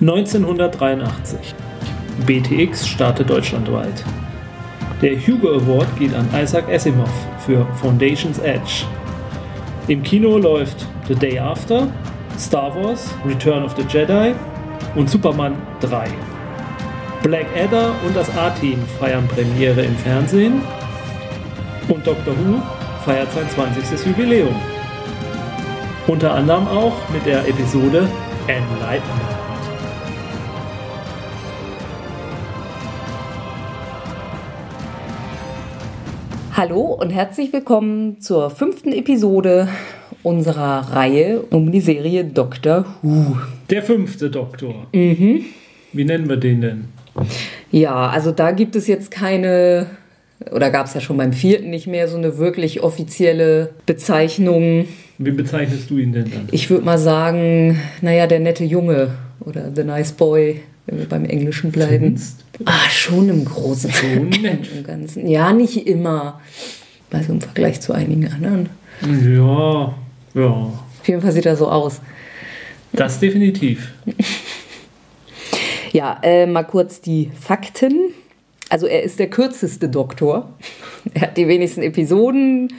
1983. BTX startet deutschlandweit. Der Hugo Award geht an Isaac Asimov für Foundation's Edge. Im Kino läuft The Day After, Star Wars, Return of the Jedi und Superman 3. Black Adder und das A-Team feiern Premiere im Fernsehen und Doctor Who feiert sein 20. Jubiläum. Unter anderem auch mit der Episode Enlightenment. Hallo und herzlich willkommen zur fünften Episode unserer Reihe um die Serie Doctor Who. Der fünfte Doktor. Mhm. Wie nennen wir den denn? Ja, also da gibt es jetzt keine, oder gab es ja schon beim vierten nicht mehr, so eine wirklich offizielle Bezeichnung. Wie bezeichnest du ihn denn dann? Ich würde mal sagen, naja, der nette Junge oder The Nice Boy, wenn wir beim Englischen bleiben. Ah, schon im Großen und Ganzen. Ja, nicht immer. Also im Vergleich zu einigen anderen. Ja, ja. Auf jeden Fall sieht er so aus. Das definitiv. ja, äh, mal kurz die Fakten. Also er ist der kürzeste Doktor. Er hat die wenigsten Episoden,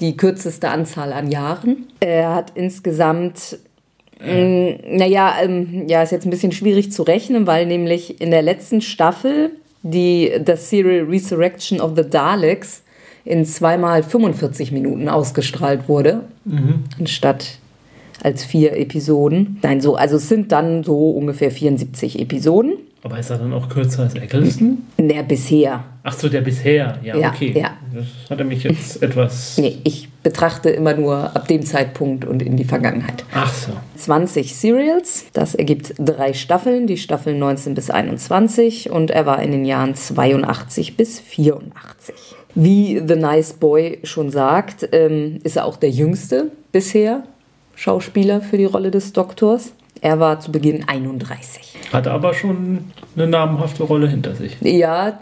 die kürzeste Anzahl an Jahren. Er hat insgesamt ähm, naja, ähm, ja, ist jetzt ein bisschen schwierig zu rechnen, weil nämlich in der letzten Staffel die das Serial Resurrection of the Daleks in zweimal 45 Minuten ausgestrahlt wurde, mhm. anstatt als vier Episoden. Nein, so, also es sind dann so ungefähr 74 Episoden. Aber ist er dann auch kürzer als Eccleston? Der bisher. Ach so, der bisher. Ja, ja okay. Ja. Das hat er mich jetzt etwas. Nee, ich betrachte immer nur ab dem Zeitpunkt und in die Vergangenheit. Ach so. 20 Serials. Das ergibt drei Staffeln, die Staffeln 19 bis 21. Und er war in den Jahren 82 bis 84. Wie The Nice Boy schon sagt, ähm, ist er auch der jüngste bisher Schauspieler für die Rolle des Doktors. Er war zu Beginn 31. Hatte aber schon eine namhafte Rolle hinter sich. Ja,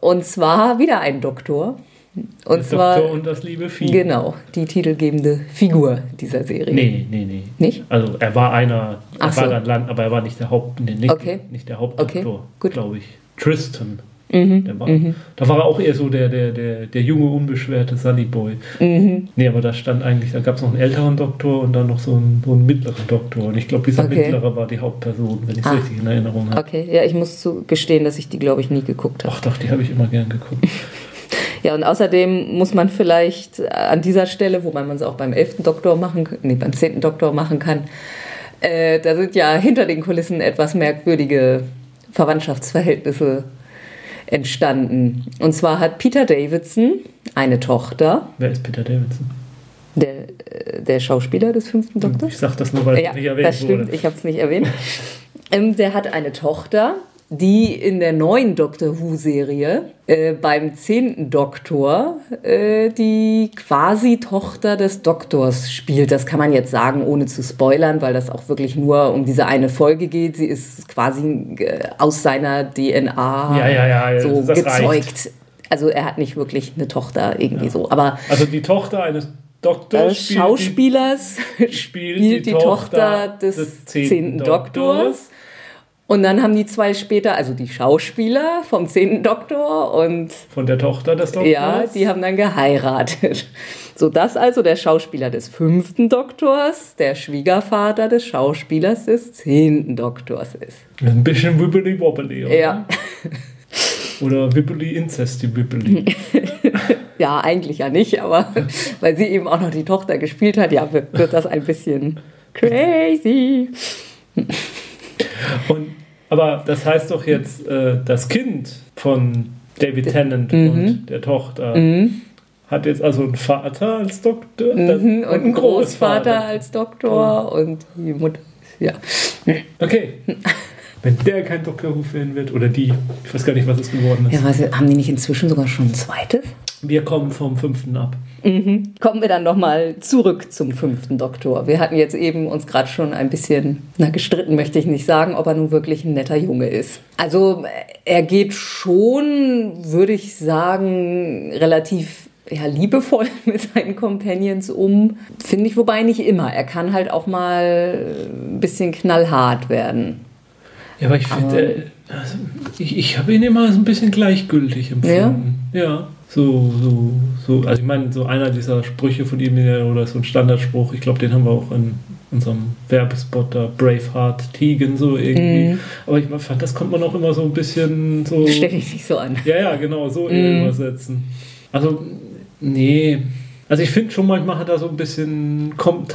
und zwar wieder ein Doktor. Und Der zwar, Doktor und das liebe Vieh. Genau, die titelgebende Figur dieser Serie. Nee, nee, nee. Nicht? Also er war einer, er Ach war so. dann Land, aber er war nicht der Haupt, nee, nicht, okay. nicht der Hauptdoktor, okay, glaube ich. Tristan. Mhm, war, mhm. Da war er auch eher so der, der, der, der junge, unbeschwerte Sunnyboy. Mhm. Nee, aber da stand eigentlich, da gab es noch einen älteren Doktor und dann noch so einen, so einen mittleren Doktor. Und ich glaube, dieser okay. mittlere war die Hauptperson, wenn ich es ah. richtig in Erinnerung habe. Okay, ja, ich muss zu gestehen, dass ich die, glaube ich, nie geguckt habe. Ach doch, die habe ich immer gern geguckt. ja, und außerdem muss man vielleicht an dieser Stelle, wobei man es auch beim 11. Doktor machen kann, nee, beim 10. Doktor machen kann, äh, da sind ja hinter den Kulissen etwas merkwürdige Verwandtschaftsverhältnisse entstanden. Und zwar hat Peter Davidson eine Tochter. Wer ist Peter Davidson? Der, äh, der Schauspieler des fünften Doktors. Ich sage das nur, weil ja, es nicht erwähnt das stimmt, wurde. Ich habe es nicht erwähnt. ähm, der hat eine Tochter, die in der neuen Doctor Who-Serie äh, beim zehnten Doktor äh, die quasi Tochter des Doktors spielt. Das kann man jetzt sagen, ohne zu spoilern, weil das auch wirklich nur um diese eine Folge geht. Sie ist quasi äh, aus seiner DNA ja, ja, ja, so gezeugt. Reicht. Also er hat nicht wirklich eine Tochter irgendwie so. Aber also die Tochter eines Doktors spielt Schauspielers die, spielt, die, die Tochter, Tochter des zehnten Doktors. Doktors und dann haben die zwei später, also die Schauspieler vom zehnten Doktor und von der Tochter des Doktors. Ja, die haben dann geheiratet. So dass also der Schauspieler des fünften Doktors der Schwiegervater des Schauspielers des zehnten Doktors ist. Ein bisschen wibbly wobbly, oder? Ja. Oder wibbly incesty wibbly. ja, eigentlich ja nicht, aber weil sie eben auch noch die Tochter gespielt hat, ja, wird, wird das ein bisschen crazy. Und, aber das heißt doch jetzt, äh, das Kind von David Tennant mhm. und der Tochter mhm. hat jetzt also einen Vater als Doktor mhm. und, einen Großvater, Großvater als Doktor und die Mutter, ja. Okay. Wenn der kein Doktor Who-Fan wird oder die, ich weiß gar nicht, was es geworden ist. Ja, was, haben die nicht inzwischen sogar schon ein zweites? Wir kommen vom fünften ab. Mhm. Kommen wir dann nochmal zurück zum fünften Doktor. Wir hatten jetzt eben uns gerade schon ein bisschen, na gestritten möchte ich nicht sagen, ob er nun wirklich ein netter Junge ist. Also er geht schon, würde ich sagen, relativ ja, liebevoll mit seinen Companions um. Finde ich wobei nicht immer. Er kann halt auch mal ein bisschen knallhart werden. Ja, aber ich finde, äh, also ich, ich habe ihn immer so ein bisschen gleichgültig empfunden. Ja. ja. So, so, so, also ich meine, so einer dieser Sprüche von ihm oder so ein Standardspruch, ich glaube, den haben wir auch in unserem Werbespot da, Braveheart Tegan, so irgendwie. Mm. Aber ich fand, das kommt man auch immer so ein bisschen so. Stell dich nicht so an. Ja, ja, genau, so mm. übersetzen. Also, nee. Also ich finde schon manchmal hat er so ein bisschen, kommt,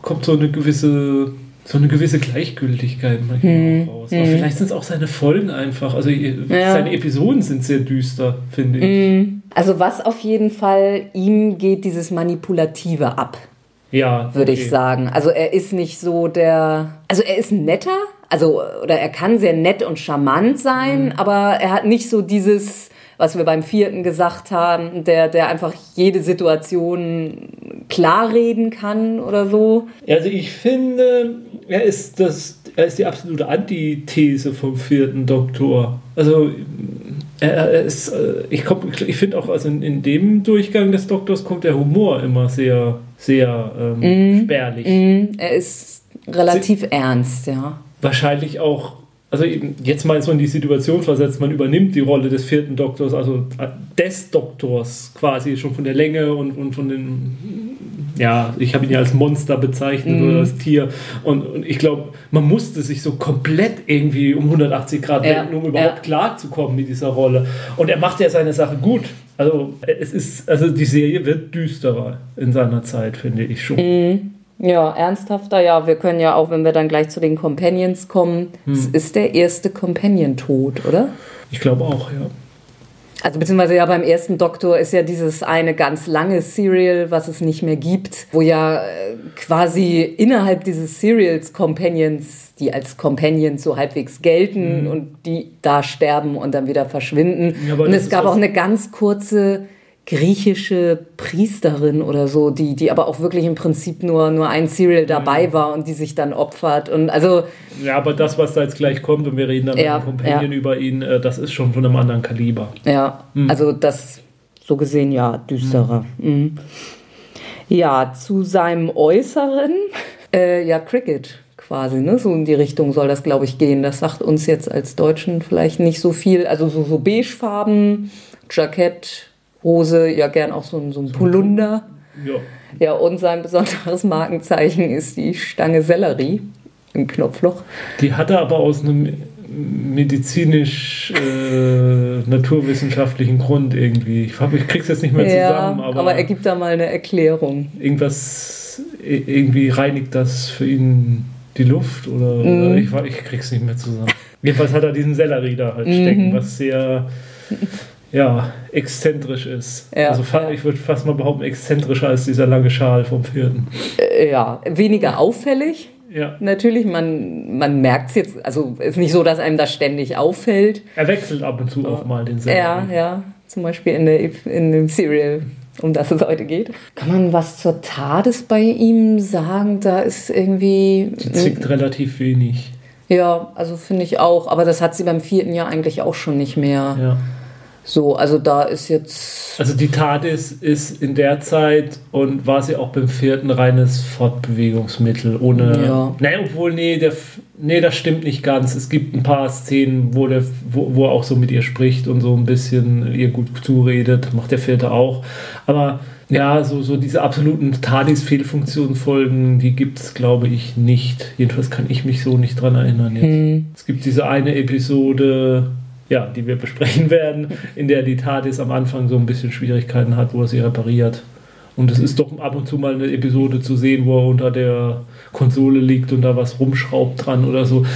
kommt so eine gewisse so eine gewisse Gleichgültigkeit manchmal hm. raus. Aber hm. vielleicht sind es auch seine Folgen einfach. Also ja. seine Episoden sind sehr düster, finde ich. Hm. Also was auf jeden Fall, ihm geht dieses Manipulative ab. Ja. Würde okay. ich sagen. Also er ist nicht so der. Also er ist netter, also oder er kann sehr nett und charmant sein, mhm. aber er hat nicht so dieses was wir beim vierten gesagt haben, der, der einfach jede Situation klar reden kann oder so. Also ich finde, er ist, das, er ist die absolute Antithese vom vierten Doktor. Also er, ist, äh, ich, ich finde auch, also in, in, dem Durchgang des Doktors kommt der Humor immer sehr, sehr ähm, mm, spärlich. Mm, er ist relativ Sie, ernst, ja. Wahrscheinlich auch also jetzt mal so in die Situation versetzt, man übernimmt die Rolle des vierten Doktors, also äh, des Doktors quasi schon von der Länge und, und von den, ja, ich habe ihn ja als Monster bezeichnet mm. oder als Tier und, und ich glaube, man musste sich so komplett irgendwie um 180 Grad ja. wenden, um überhaupt ja. klarzukommen mit dieser Rolle. Und er macht ja seine Sache gut. Also es ist, also die Serie wird düsterer in seiner Zeit, finde ich schon. Mm. Ja, ernsthafter, ja. Wir können ja auch, wenn wir dann gleich zu den Companions kommen, hm. es ist der erste Companion-Tod, oder? Ich glaube auch, ja. Also beziehungsweise ja beim ersten Doktor ist ja dieses eine ganz lange Serial, was es nicht mehr gibt, wo ja äh, quasi innerhalb dieses Serials Companions, die als Companions so halbwegs gelten mhm. und die da sterben und dann wieder verschwinden. Ja, und es gab auch eine ganz kurze griechische Priesterin oder so, die, die aber auch wirklich im Prinzip nur, nur ein Serial dabei war und die sich dann opfert. Und also, ja, aber das, was da jetzt gleich kommt, und wir reden dann ja, mit dem Companion ja. über ihn, äh, das ist schon von einem anderen Kaliber. Ja, mhm. also das so gesehen ja düsterer. Mhm. mhm. Ja, zu seinem Äußeren, äh, ja, Cricket quasi, ne? So in die Richtung soll das, glaube ich, gehen. Das sagt uns jetzt als Deutschen vielleicht nicht so viel. Also so, so beigefarben, Jackett, Hose, ja gern auch so ein, so ein Polunder. Ja. Ja, und sein besonderes Markenzeichen ist die Stange Sellerie im Knopfloch. Die hat er aber aus einem medizinisch-naturwissenschaftlichen äh, Grund irgendwie. Ich, hab, ich krieg's jetzt nicht mehr zusammen. Ja, aber, aber er gibt da mal eine Erklärung. Irgendwas, irgendwie reinigt das für ihn die Luft oder, mm. oder ich, ich krieg's nicht mehr zusammen. Jedenfalls hat er diesen Sellerie da halt stecken, mm. was sehr ja, exzentrisch ist. Ja, also ich würde fast mal behaupten, exzentrischer als dieser lange Schal vom vierten. Äh, ja, weniger auffällig. Ja. Natürlich, man, man merkt es jetzt, also ist nicht so, dass einem das ständig auffällt. Er wechselt ab und zu auch mal den Sender. Ja, ja, zum Beispiel in, der, in dem Serial, um das es heute geht. Kann man was zur TARDIS bei ihm sagen? Da ist irgendwie... Sie zickt relativ wenig. Ja, also finde ich auch, aber das hat sie beim vierten Jahr eigentlich auch schon nicht mehr. Ja. So, also da ist jetzt. Also die TARDIS ist in der Zeit und war sie auch beim vierten reines Fortbewegungsmittel, ohne. Ja. Nein, obwohl, nee, der, nee, das stimmt nicht ganz. Es gibt ein paar Szenen, wo, der, wo, wo er auch so mit ihr spricht und so ein bisschen ihr gut zuredet. Macht der vierte auch. Aber ja, so, so diese absoluten TARDIS-Fehlfunktionsfolgen, die gibt es, glaube ich, nicht. Jedenfalls kann ich mich so nicht dran erinnern jetzt. Hm. Es gibt diese eine Episode ja, die wir besprechen werden, in der die TARDIS am Anfang so ein bisschen Schwierigkeiten hat, wo er sie repariert. Und es ist doch ab und zu mal eine Episode zu sehen, wo er unter der Konsole liegt und da was rumschraubt dran oder so.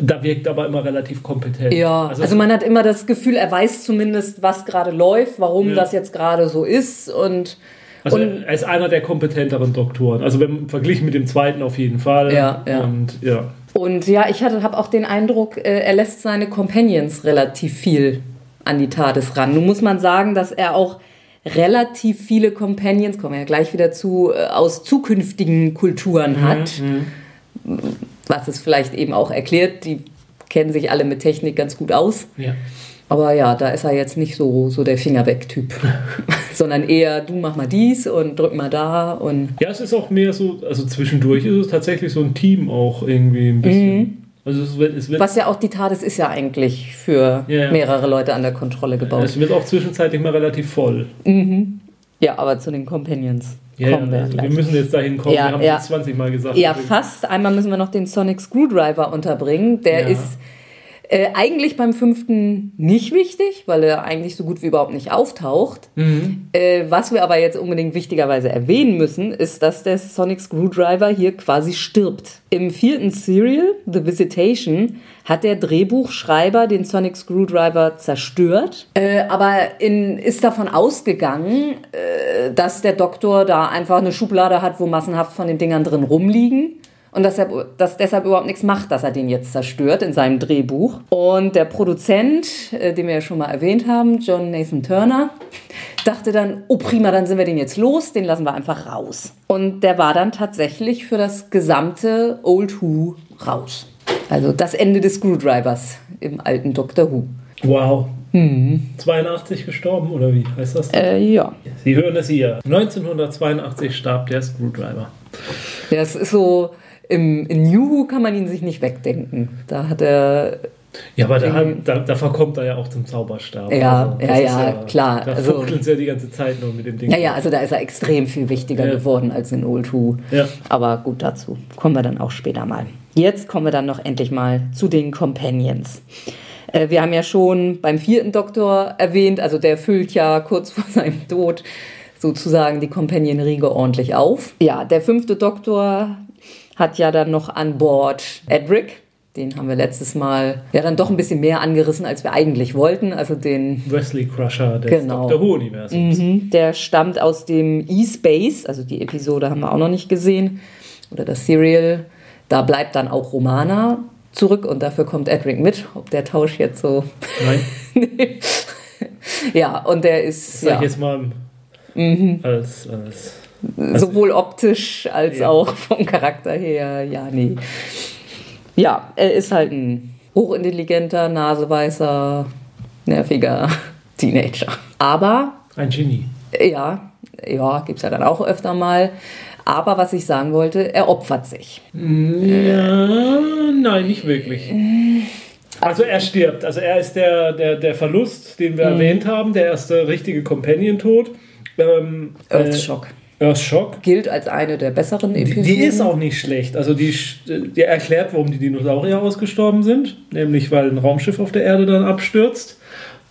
Da wirkt aber immer relativ kompetent. Ja, also, also man hat immer das Gefühl, er weiß zumindest, was gerade läuft, warum ja. das jetzt gerade so ist und also und, er ist einer der kompetenteren Doktoren. Also wenn verglichen mit dem zweiten auf jeden Fall. Ja, ja. Und ja. Und ja, ich habe auch den Eindruck, äh, er lässt seine Companions relativ viel an die TARDIS ran. Nun muss man sagen, dass er auch relativ viele Companions, kommen wir ja gleich wieder zu, äh, aus zukünftigen Kulturen mhm, hat. Mhm. Was es vielleicht eben auch erklärt, die kennen sich alle mit Technik ganz gut aus. Ja. Aber ja, da ist er jetzt nicht so, so der Finger weg-Typ, sondern eher, du mach mal dies und drück mal da. Und ja, es ist auch mehr so, also zwischendurch ist es tatsächlich so ein Team auch irgendwie ein bisschen. Mhm. Also es wird, es wird, Was ja auch die TARDIS ist ja eigentlich für Ja, mehrere Leute an der Kontrolle gebaut. es wird auch zwischenzeitlich mal relativ voll. Ja, aber zu den Companions Ja, kommen wir also wir müssen jetzt dahin kommen. Ja, wir haben ja. es 20 Mal gesagt. Ja, Deswegen- fast. Einmal müssen wir noch den Sonic Screwdriver unterbringen. Der ist äh, eigentlich beim fünften nicht wichtig, weil er eigentlich so gut wie überhaupt nicht auftaucht. Mhm. Äh, was wir aber jetzt unbedingt wichtigerweise erwähnen müssen, ist, dass der Sonic Screwdriver hier quasi stirbt. Im vierten Serial, The Visitation, hat der Drehbuchschreiber den Sonic Screwdriver zerstört, äh, aber in, ist davon ausgegangen, äh, dass der Doktor da einfach eine Schublade hat, wo massenhaft von den Dingern drin rumliegen. Und dass er dass deshalb überhaupt nichts macht, dass er den jetzt zerstört in seinem Drehbuch. Und der Produzent, äh, den wir ja schon mal erwähnt haben, John Nathan Turner, dachte dann, oh prima, dann sind wir den jetzt los, den lassen wir einfach raus. Und der war dann tatsächlich für das gesamte Old Who raus. Also das Ende des Screwdrivers im alten Doctor Who. Wow. 82 gestorben, oder wie heißt das? Äh, ja. Sie hören es hier. 1982 starb der Screwdriver. Das ist so, im, in New Who kann man ihn sich nicht wegdenken. Da hat er Ja, aber da, da, da verkommt er ja auch zum Zauberstab. Ja, das ja, ja, klar. Da Also- fuchteln sie ja die ganze Zeit nur mit dem Ding. Ja, ja, also da ist er extrem viel wichtiger Ja. geworden als in Old Who. Ja. Aber gut, dazu kommen wir dann auch später mal. Jetzt kommen wir dann noch endlich mal zu den Companions. Äh, Wir haben ja schon beim vierten Doktor erwähnt, also der füllt ja kurz vor seinem Tod sozusagen die Companion-Riege ordentlich auf. Ja, der fünfte Doktor hat ja dann noch an Bord Edric. Den haben wir letztes Mal ja dann doch ein bisschen mehr angerissen, als wir eigentlich wollten. Also den Wesley Crusher des Genau. Dr. Who-Universums. Mhm, Der stammt aus dem E-Space, also die Episode haben wir auch noch nicht gesehen, oder das Serial. Da bleibt dann auch Romana zurück und dafür kommt Edric mit. Ob der Tausch jetzt so. Nein, Ja, und der ist sag ja, ich jetzt mal Mhm. als, als sowohl optisch als Ja. auch vom Charakter her, ja, nee. Ja, er ist halt ein hochintelligenter, naseweißer, nerviger Teenager. Aber ein Genie. Ja, ja, gibt es ja dann auch öfter mal. Aber was ich sagen wollte, er opfert sich. Ja, nein, nicht wirklich. Also er stirbt. Also er ist der, der, der Verlust, den wir erwähnt haben, der erste richtige Companion-Tod. Ähm, Earthshock. Äh, Earthshock. Gilt als eine der besseren Die, Episoden. die ist auch nicht schlecht. Also die, die erklärt, warum die Dinosaurier ausgestorben sind. Nämlich, weil ein Raumschiff auf der Erde dann abstürzt.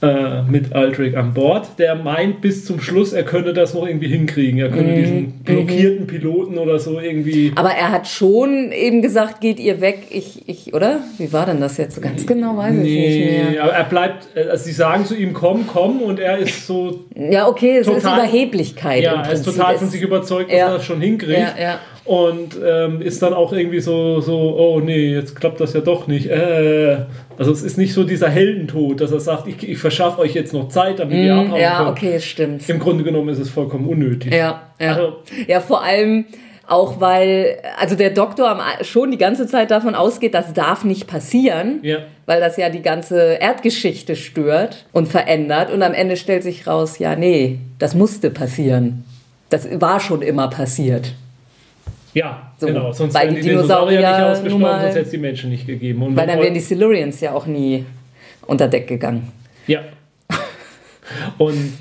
Äh, mit Aldrich an Bord. Der meint bis zum Schluss, er könne das noch irgendwie hinkriegen. Er Mhm. könne diesen blockierten Piloten oder so irgendwie. Aber er hat schon eben gesagt, geht ihr weg, ich, ich, oder? Wie war denn das jetzt? So Ganz genau weiß ich nicht mehr. aber er bleibt, also sie sagen zu ihm, komm, komm, und er ist so, Ja, okay, es ist Total- Überheblichkeit. ja, er ist total von sich überzeugt, dass Ja. er das schon hinkriegt. Ja, ja. Und ähm, ist dann auch irgendwie so, so, oh nee, jetzt klappt das ja doch nicht. Äh, also es ist nicht so dieser Heldentod, dass er sagt, ich, ich verschaffe euch jetzt noch Zeit, damit ihr abhauen Mm, Ja, könnt. okay, stimmt. Im Grunde genommen ist es vollkommen unnötig. Ja, ja. Also- ja, vor allem auch, weil also der Doktor schon die ganze Zeit davon ausgeht, das darf nicht passieren, Ja. weil das ja die ganze Erdgeschichte stört und verändert. Und am Ende stellt sich raus, ja, nee, das musste passieren. Das war schon immer passiert. Ja, So, genau. Sonst weil die Dinosaurier, Dinosaurier nicht ausgestorben, mal- sonst hätte es die Menschen nicht gegeben. Und Weil dann wären die Silurians ja auch nie unter Deck gegangen. Ja. Und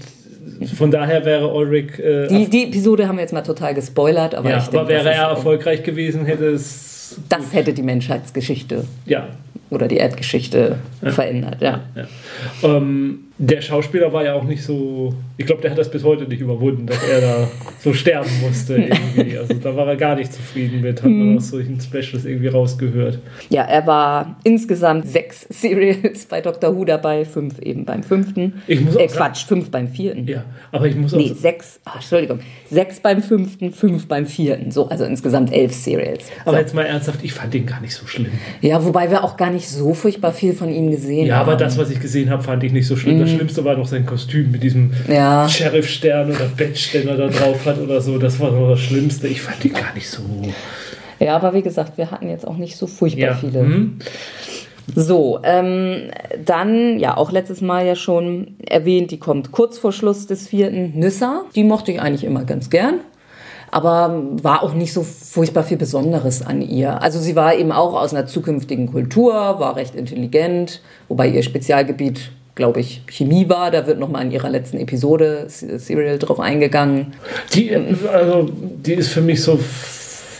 von daher wäre Ulrich. Äh, Die, die Episode haben wir jetzt mal total gespoilert, aber ja, ich denke, aber wäre er erfolgreich gewesen, hätte es. das hätte die Menschheitsgeschichte Ja. oder die Erdgeschichte verändert, ja. ja. Ähm, der Schauspieler war ja auch nicht so. Ich glaube, der hat das bis heute nicht überwunden, dass er da so sterben musste irgendwie. Also da war er gar nicht zufrieden mit, hat Mhm. man aus solchen Specials irgendwie rausgehört. Ja, er war insgesamt sechs Serials bei Doctor Who dabei, fünf eben beim fünften. Ich muss auch äh, Quatsch, fünf beim vierten. Ja, aber ich muss auch. Nee, sechs, ach, Entschuldigung, sechs beim fünften, fünf beim vierten. So, also insgesamt elf Serials. aber jetzt mal ernsthaft, ich fand den gar nicht so schlimm. Ja, wobei wir auch gar nicht so furchtbar viel von ihm gesehen Ja, haben. aber das, was ich gesehen habe, fand ich nicht so schlimm. Das Schlimmste war noch sein Kostüm mit diesem Mhm. Ja. Sheriff-Stern oder Badge, den er da drauf hat oder so. Das war noch das Schlimmste. Ich fand ihn gar nicht so. Ja, aber wie gesagt, wir hatten jetzt auch nicht so furchtbar Ja. viele. Hm? So, ähm, dann, ja, auch letztes Mal ja schon erwähnt, die kommt kurz vor Schluss des vierten, Nissa. Die mochte ich eigentlich immer ganz gern. aber war auch nicht so furchtbar viel Besonderes an ihr. Also sie war eben auch aus einer zukünftigen Kultur, war recht intelligent, wobei ihr Spezialgebiet glaube ich, Chemie war. Da wird nochmal in ihrer letzten Episode Serial drauf eingegangen. Die, also, die ist für mich so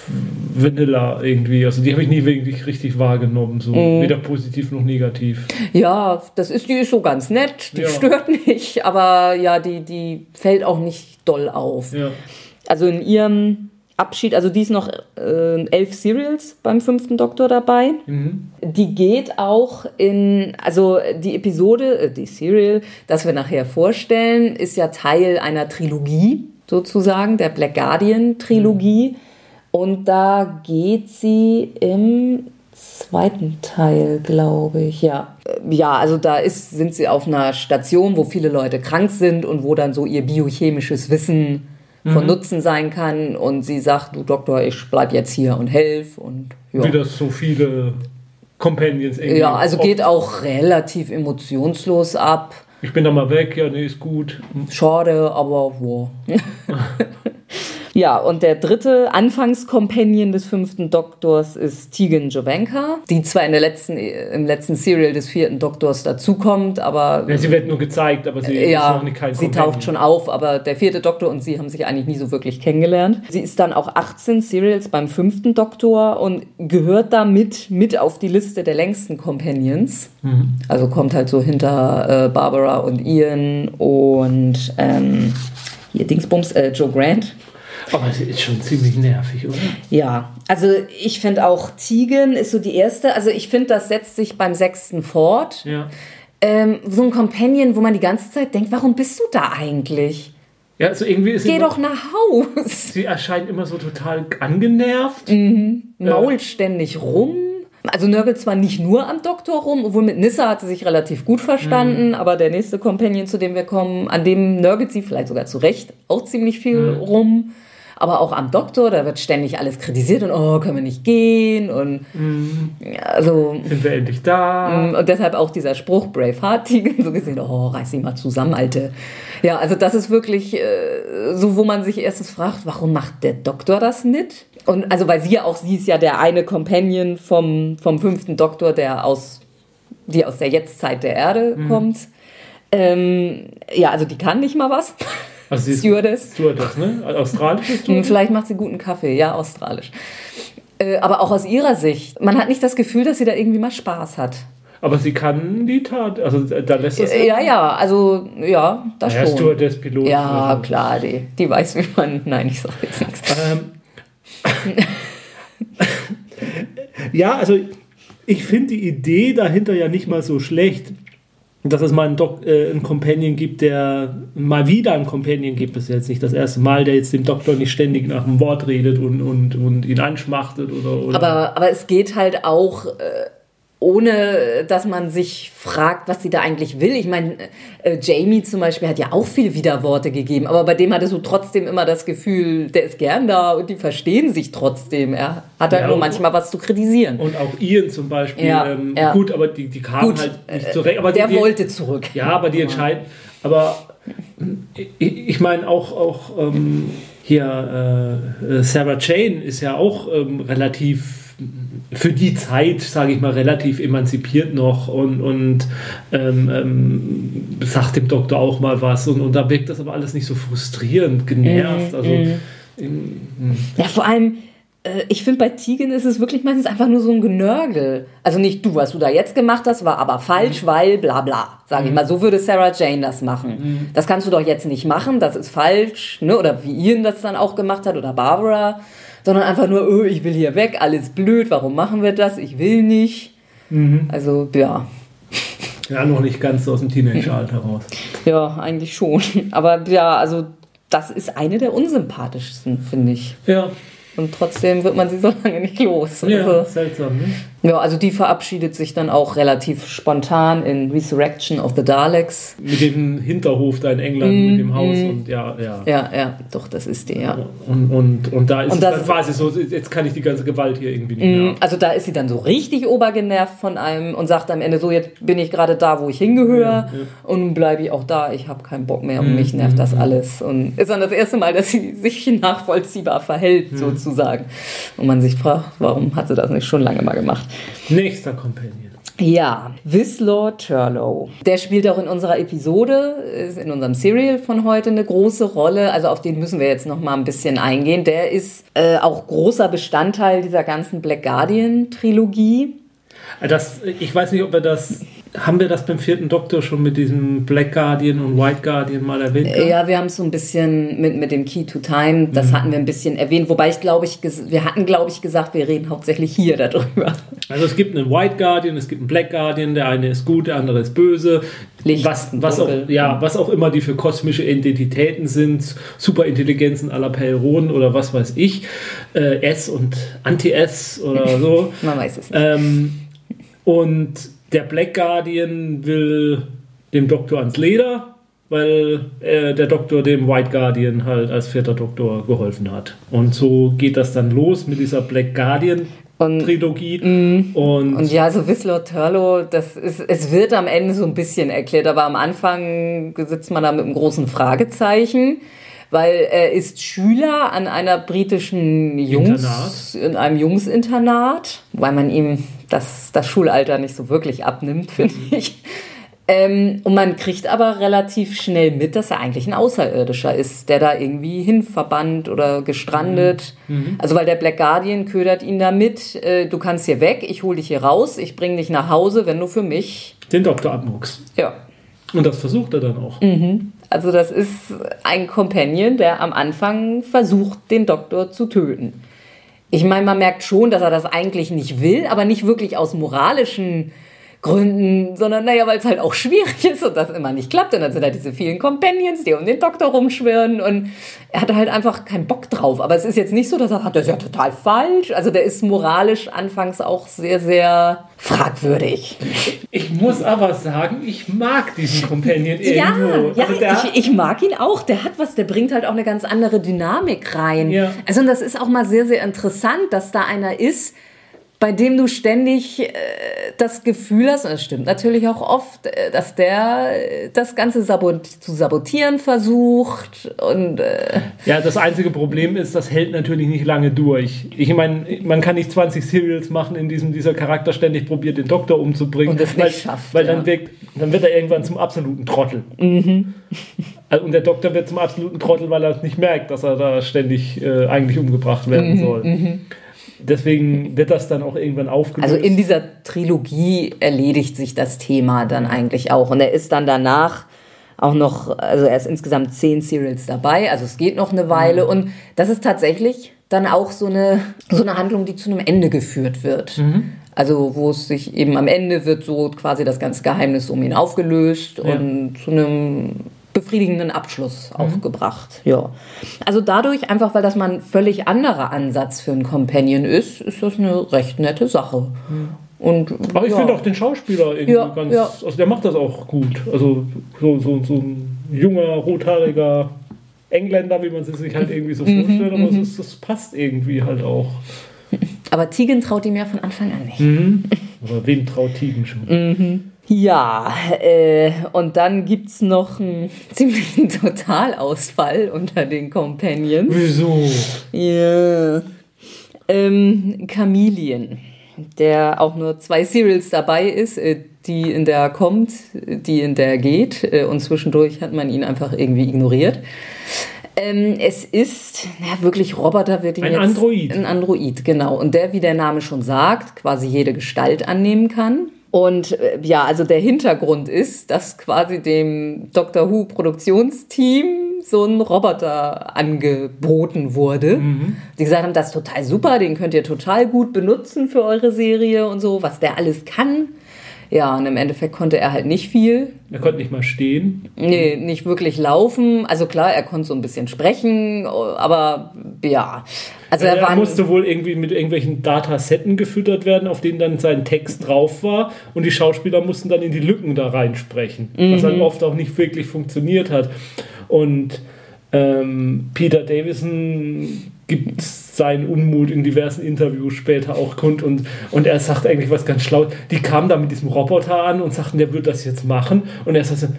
Vanilla irgendwie. Also die habe ich nie wirklich richtig wahrgenommen, so mm. weder positiv noch negativ. Ja, das ist, die ist so ganz nett, die ja. stört nicht, aber ja, die, die fällt auch nicht doll auf. Ja. Also in ihrem Abschied, also die ist noch äh, elf Serials beim fünften Doktor dabei. Mhm. Die geht auch in, also die Episode, äh, die Serial, das wir nachher vorstellen, ist ja Teil einer Trilogie sozusagen, der Black Guardian Trilogie. Mhm. Und da geht sie im zweiten Teil, glaube ich, ja. Ja, also da ist, sind sie auf einer Station, wo viele Leute krank sind und wo dann so ihr biochemisches Wissen von mhm. Nutzen sein kann. Und sie sagt, du Doktor, ich bleib jetzt hier und helf. Und, ja. Wie das so viele Companions irgendwie. Ja, also geht auch relativ emotionslos ab. Ich bin da mal weg, ja, nee, ist gut. Schade, aber wow. Ja, und der dritte Anfangscompanion des fünften Doktors ist Tegan Jovenka, die zwar in der letzten, im letzten Serial des vierten Doktors dazukommt, aber. Ja, sie wird nur gezeigt, aber sie ja, ist noch nicht kein Sie Companion. taucht schon auf, aber der vierte Doktor und sie haben sich eigentlich nie so wirklich kennengelernt. Sie ist dann auch 18 Serials beim fünften Doktor und gehört damit mit auf die Liste der längsten Companions. Mhm. Also kommt halt so hinter äh, Barbara und Ian und ähm, hier Dingsbums, äh, Joe Grant. Aber sie ist schon ziemlich nervig, oder? Ja, also ich finde auch Tigen ist so die erste. Also ich finde, das setzt sich beim sechsten fort. Ja. Ähm, so ein Companion, wo man die ganze Zeit denkt, warum bist du da eigentlich? Ja, also irgendwie ist Geh immer, doch nach Haus. Sie erscheint immer so total angenervt. Mhm. Mault äh. ständig rum. Also nörgelt zwar nicht nur am Doktor rum, obwohl mit Nissa hat sie sich relativ gut verstanden, mhm. aber der nächste Companion, zu dem wir kommen, an dem nörgelt sie vielleicht sogar zu Recht auch ziemlich viel mhm. rum aber auch am Doktor, da wird ständig alles kritisiert und oh, können wir nicht gehen und mhm. also sind wir endlich da mm, und deshalb auch dieser Spruch Braveheart, so gesehen, oh, reiß dich mal zusammen, Alte. Ja, also das ist wirklich äh, so, wo man sich erstens fragt, warum macht der Doktor das nicht? Und also weil sie ja auch, sie ist ja der eine Companion vom, vom fünften Doktor, der aus, die aus der Jetztzeit der Erde mhm. kommt. Ähm, ja, also die kann nicht mal was. Also sie ist Stewardess. Stewardess, ne? Australische hm, Stewardess? Vielleicht macht sie guten Kaffee, ja, australisch. Äh, aber auch aus ihrer Sicht. Man hat nicht das Gefühl, dass sie da irgendwie mal Spaß hat. Aber sie kann die Tat, also da lässt es. Ja, ja, also ja, das ja, schon. Stewardess, Pilot. Ja, also. klar, die, die weiß, wie man. Nein, ich sag jetzt nichts. Ähm, ja, also ich finde die Idee dahinter ja nicht mal so schlecht dass es mal einen, Dok äh, einen Companion gibt, der mal wieder einen Companion gibt, ist jetzt nicht das erste Mal, der jetzt dem Doktor nicht ständig nach dem Wort redet und, und, und ihn anschmachtet oder, oder. Aber, aber es geht halt auch. Äh ohne dass man sich fragt, was sie da eigentlich will. Ich meine, äh, Jamie zum Beispiel hat ja auch viele Widerworte gegeben, aber bei dem hattest du trotzdem immer das Gefühl, der ist gern da und die verstehen sich trotzdem. Er hat halt ja, nur manchmal was zu kritisieren. Und auch Ian zum Beispiel. Ja, ähm, ja. Gut, aber die, die kamen gut, halt nicht zurecht. Aber der die, wollte zurück. Ja, aber die entscheiden. Aber ich, ich meine auch, auch ähm, hier äh, Sarah Jane ist ja auch ähm, relativ für die Zeit, sage ich mal, relativ emanzipiert noch und, und ähm, ähm, sagt dem Doktor auch mal was und, und da wirkt das aber alles nicht so frustrierend, genervt. Also, mm, mm. Ja, vor allem, äh, ich finde, bei Tigen ist es wirklich meistens einfach nur so ein Genörgel. Also nicht du, was du da jetzt gemacht hast, war aber falsch, mhm. weil bla bla. Sage ich mhm. mal, so würde Sarah Jane das machen. Mhm. Das kannst du doch jetzt nicht machen, das ist falsch. Ne? Oder wie Ian das dann auch gemacht hat oder Barbara sondern einfach nur, oh, ich will hier weg, alles blöd, warum machen wir das? Ich will nicht. Mhm. Also, ja. Ja, noch nicht ganz aus dem Teenageralter raus. Ja, eigentlich schon. Aber ja, also das ist eine der unsympathischsten, finde ich. Ja. Und trotzdem wird man sie so lange nicht los. Ja, also, seltsam, ne? Ja, also die verabschiedet sich dann auch relativ spontan in Resurrection of the Daleks. Mit dem Hinterhof da in England, mm, mit dem Haus mm. und ja, ja. Ja, ja, doch, das ist die, ja. Und, und, und da ist und es dann quasi so, jetzt kann ich die ganze Gewalt hier irgendwie nicht mehr. Mm, also da ist sie dann so richtig obergenervt von einem und sagt am Ende so, jetzt bin ich gerade da, wo ich hingehöre ja, ja. und bleibe ich auch da, ich habe keinen Bock mehr und mich nervt das alles. Und ist dann das erste Mal, dass sie sich nachvollziehbar verhält, sozusagen. Und man sich fragt, warum hat sie das nicht schon lange mal gemacht? Nächster Companion. Ja, Wislaw Turlow. Der spielt auch in unserer Episode, in unserem Serial von heute eine große Rolle. Also auf den müssen wir jetzt noch mal ein bisschen eingehen. Der ist äh, auch großer Bestandteil dieser ganzen Black Guardian Trilogie. Das, ich weiß nicht, ob wir das haben wir das beim vierten Doktor schon mit diesem Black Guardian und White Guardian mal erwähnt? Ja, wir haben es so ein bisschen mit, mit dem Key to Time, das mhm. hatten wir ein bisschen erwähnt, wobei ich glaube, ich, wir hatten, glaube ich, gesagt, wir reden hauptsächlich hier darüber. Also es gibt einen White Guardian, es gibt einen Black Guardian, der eine ist gut, der andere ist böse. Licht, was, was, auch, ja, was auch immer die für kosmische Identitäten sind, Superintelligenzen aller Perron oder was weiß ich, äh, S und Anti-S oder so. Man weiß es nicht. Ähm, und der Black Guardian will dem Doktor ans Leder, weil äh, der Doktor dem White Guardian halt als vierter Doktor geholfen hat. Und so geht das dann los mit dieser Black Guardian und, Trilogie. Mm, und, und, ja, so Whistler Turlo, das ist, es wird am Ende so ein bisschen erklärt, aber am Anfang sitzt man da mit einem großen Fragezeichen weil er ist Schüler an einer britischen Jungs, Internat. in einem Jungsinternat, weil man ihm das, das Schulalter nicht so wirklich abnimmt, finde mhm. ich. Ähm, und man kriegt aber relativ schnell mit, dass er eigentlich ein Außerirdischer ist, der da irgendwie hinverbannt oder gestrandet. Mhm. mhm. Also weil der Black Guardian ködert ihn damit, äh, du kannst hier weg, ich hole dich hier raus, ich bringe dich nach Hause, wenn du für mich den Doktor abmuckst. Ja. Und das versucht er dann auch. Mhm. Also das ist ein Companion, der am Anfang versucht, den Doktor zu töten. Ich meine, man merkt schon, dass er das eigentlich nicht will, aber nicht wirklich aus moralischen Gründen, sondern naja, weil es halt auch schwierig ist und das immer nicht klappt. Und dann sind da diese vielen Companions, die um den Doktor rumschwirren und er hatte halt einfach keinen Bock drauf. Aber es ist jetzt nicht so, dass er sagt, das ist ja total falsch. Also der ist moralisch anfangs auch sehr, sehr fragwürdig. Ich muss aber sagen, ich mag diesen Companion irgendwo. Ja, also ja ich, ich, mag ihn auch. Der hat was, der bringt halt auch eine ganz andere Dynamik rein. Ja. Also und das ist auch mal sehr, sehr interessant, dass da einer ist, bei dem du ständig äh, das Gefühl hast, und das stimmt natürlich auch oft, äh, dass der äh, das Ganze sabot zu sabotieren versucht. Und, äh ja, das einzige Problem ist, das hält natürlich nicht lange durch. Ich meine, man kann nicht 20 Serials machen, in diesem dieser Charakter ständig probiert, den Doktor umzubringen. Und das nicht weil, schafft. Weil ja. dann, wirkt, dann wird er irgendwann zum absoluten Trottel. Mhm. Und der Doktor wird zum absoluten Trottel, weil er nicht merkt, dass er da ständig äh, eigentlich umgebracht werden mhm. soll. Mhm. Deswegen wird das dann auch irgendwann aufgelöst. Also in dieser Trilogie erledigt sich das Thema dann eigentlich auch. Und er ist dann danach auch noch, also er ist insgesamt zehn Serials dabei, also es geht noch eine Weile. Mhm. Und das ist tatsächlich dann auch so eine, so eine Handlung, die zu einem Ende geführt wird. Mhm. Also wo es sich eben am Ende wird so quasi das ganze Geheimnis um ihn aufgelöst ja. und zu einem befriedigenden Abschluss auch mhm. gebracht. Ja. Also dadurch, einfach weil das mal ein völlig anderer Ansatz für einen Companion ist, ist das eine recht nette Sache. Mhm. Und, Aber ich ja. finde auch den Schauspieler irgendwie ja, ganz, ja. also der macht das auch gut. Also so, so, so ein junger, rothaariger Engländer, wie man es sich halt irgendwie so mhm, vorstellt, aber mhm. es ist, das passt irgendwie halt auch. Aber Tegan traut ihm ja von Anfang an nicht. Mhm. Aber wem traut Tegan schon? Ja, äh, und dann gibt es noch einen ziemlichen Totalausfall unter den Companions. Wieso? Ja. Ähm, Chameleon, der auch nur zwei Serials dabei ist, äh, die in der kommt, die in der geht, äh, und zwischendurch hat man ihn einfach irgendwie ignoriert. Ähm, es ist, ja, wirklich Roboter wird ihn ein jetzt. Android. Ein Android, genau. Und der, wie der Name schon sagt, quasi jede Gestalt annehmen kann. Und äh, ja, also der Hintergrund ist, dass quasi dem Doctor Who Produktionsteam so ein Roboter angeboten wurde. Mhm. Die gesagt haben, das ist total super, den könnt ihr total gut benutzen für eure Serie und so, was der alles kann. Ja, und im Endeffekt konnte er halt nicht viel. Er konnte nicht mal stehen. Nee, nicht wirklich laufen. Also klar, er konnte so ein bisschen sprechen, aber ja. Also er, er musste wohl irgendwie mit irgendwelchen Datasetten gefüttert werden, auf denen dann sein Text drauf war und die Schauspieler mussten dann in die Lücken da reinsprechen, was halt oft auch nicht wirklich funktioniert hat. Und ähm, Peter Davison gibt seinen Unmut in diversen Interviews später auch kund und, und er sagt eigentlich was ganz schlau. Die kamen da mit diesem Roboter an und sagten, der wird das jetzt machen und er sagt,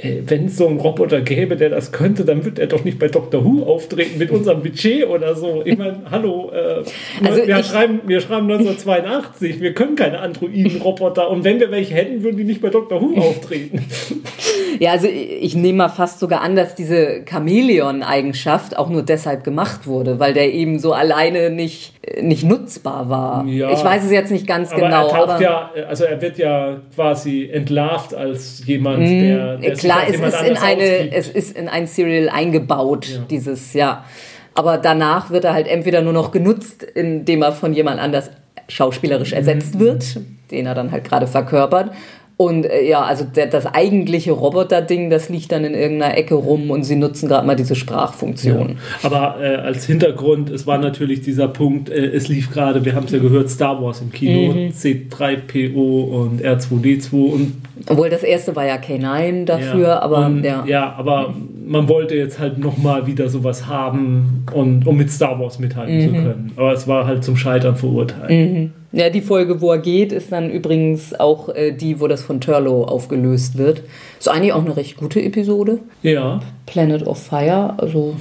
wenn es so einen Roboter gäbe, der das könnte, dann würde er doch nicht bei Doctor Who auftreten mit unserem Budget oder so. Ich meine, hallo, äh, Also wir, ich- schreiben, wir schreiben 1982, wir können keine Androiden-Roboter und wenn wir welche hätten, würden die nicht bei Doctor Who auftreten. Ja, also ich nehme mal fast sogar an, dass diese Chamäleon-Eigenschaft auch nur deshalb gemacht wurde, weil der eben so alleine nicht, nicht nutzbar war. Ja. Ich weiß es jetzt nicht ganz Aber genau. er taucht aber ja, also er wird ja quasi entlarvt als jemand, der, der sich Mhm. Klar, es ist, in eine, es ist in ein Serial eingebaut, Ja. dieses, ja. Aber danach wird er halt entweder nur noch genutzt, indem er von jemand anders schauspielerisch ersetzt Mhm. wird, den er dann halt gerade verkörpert. Und äh, ja, also der, das eigentliche Roboter-Ding, das liegt dann in irgendeiner Ecke rum und sie nutzen gerade mal diese Sprachfunktion. Aber äh, als Hintergrund, es war natürlich dieser Punkt, äh, es lief gerade, wir haben es ja gehört, Star Wars im Kino, Mhm. C3PO und R2D2 und Obwohl das erste war ja K9 dafür, ja, aber und, ja. ja, aber man wollte jetzt halt nochmal wieder sowas haben und um mit Star Wars mithalten Mhm. zu können. Aber es war halt zum Scheitern verurteilt. Ja, die Folge, wo er geht, ist dann übrigens auch äh, die, wo das von Turlo aufgelöst wird. Ist eigentlich auch eine recht gute Episode. Ja. Planet of Fire, also.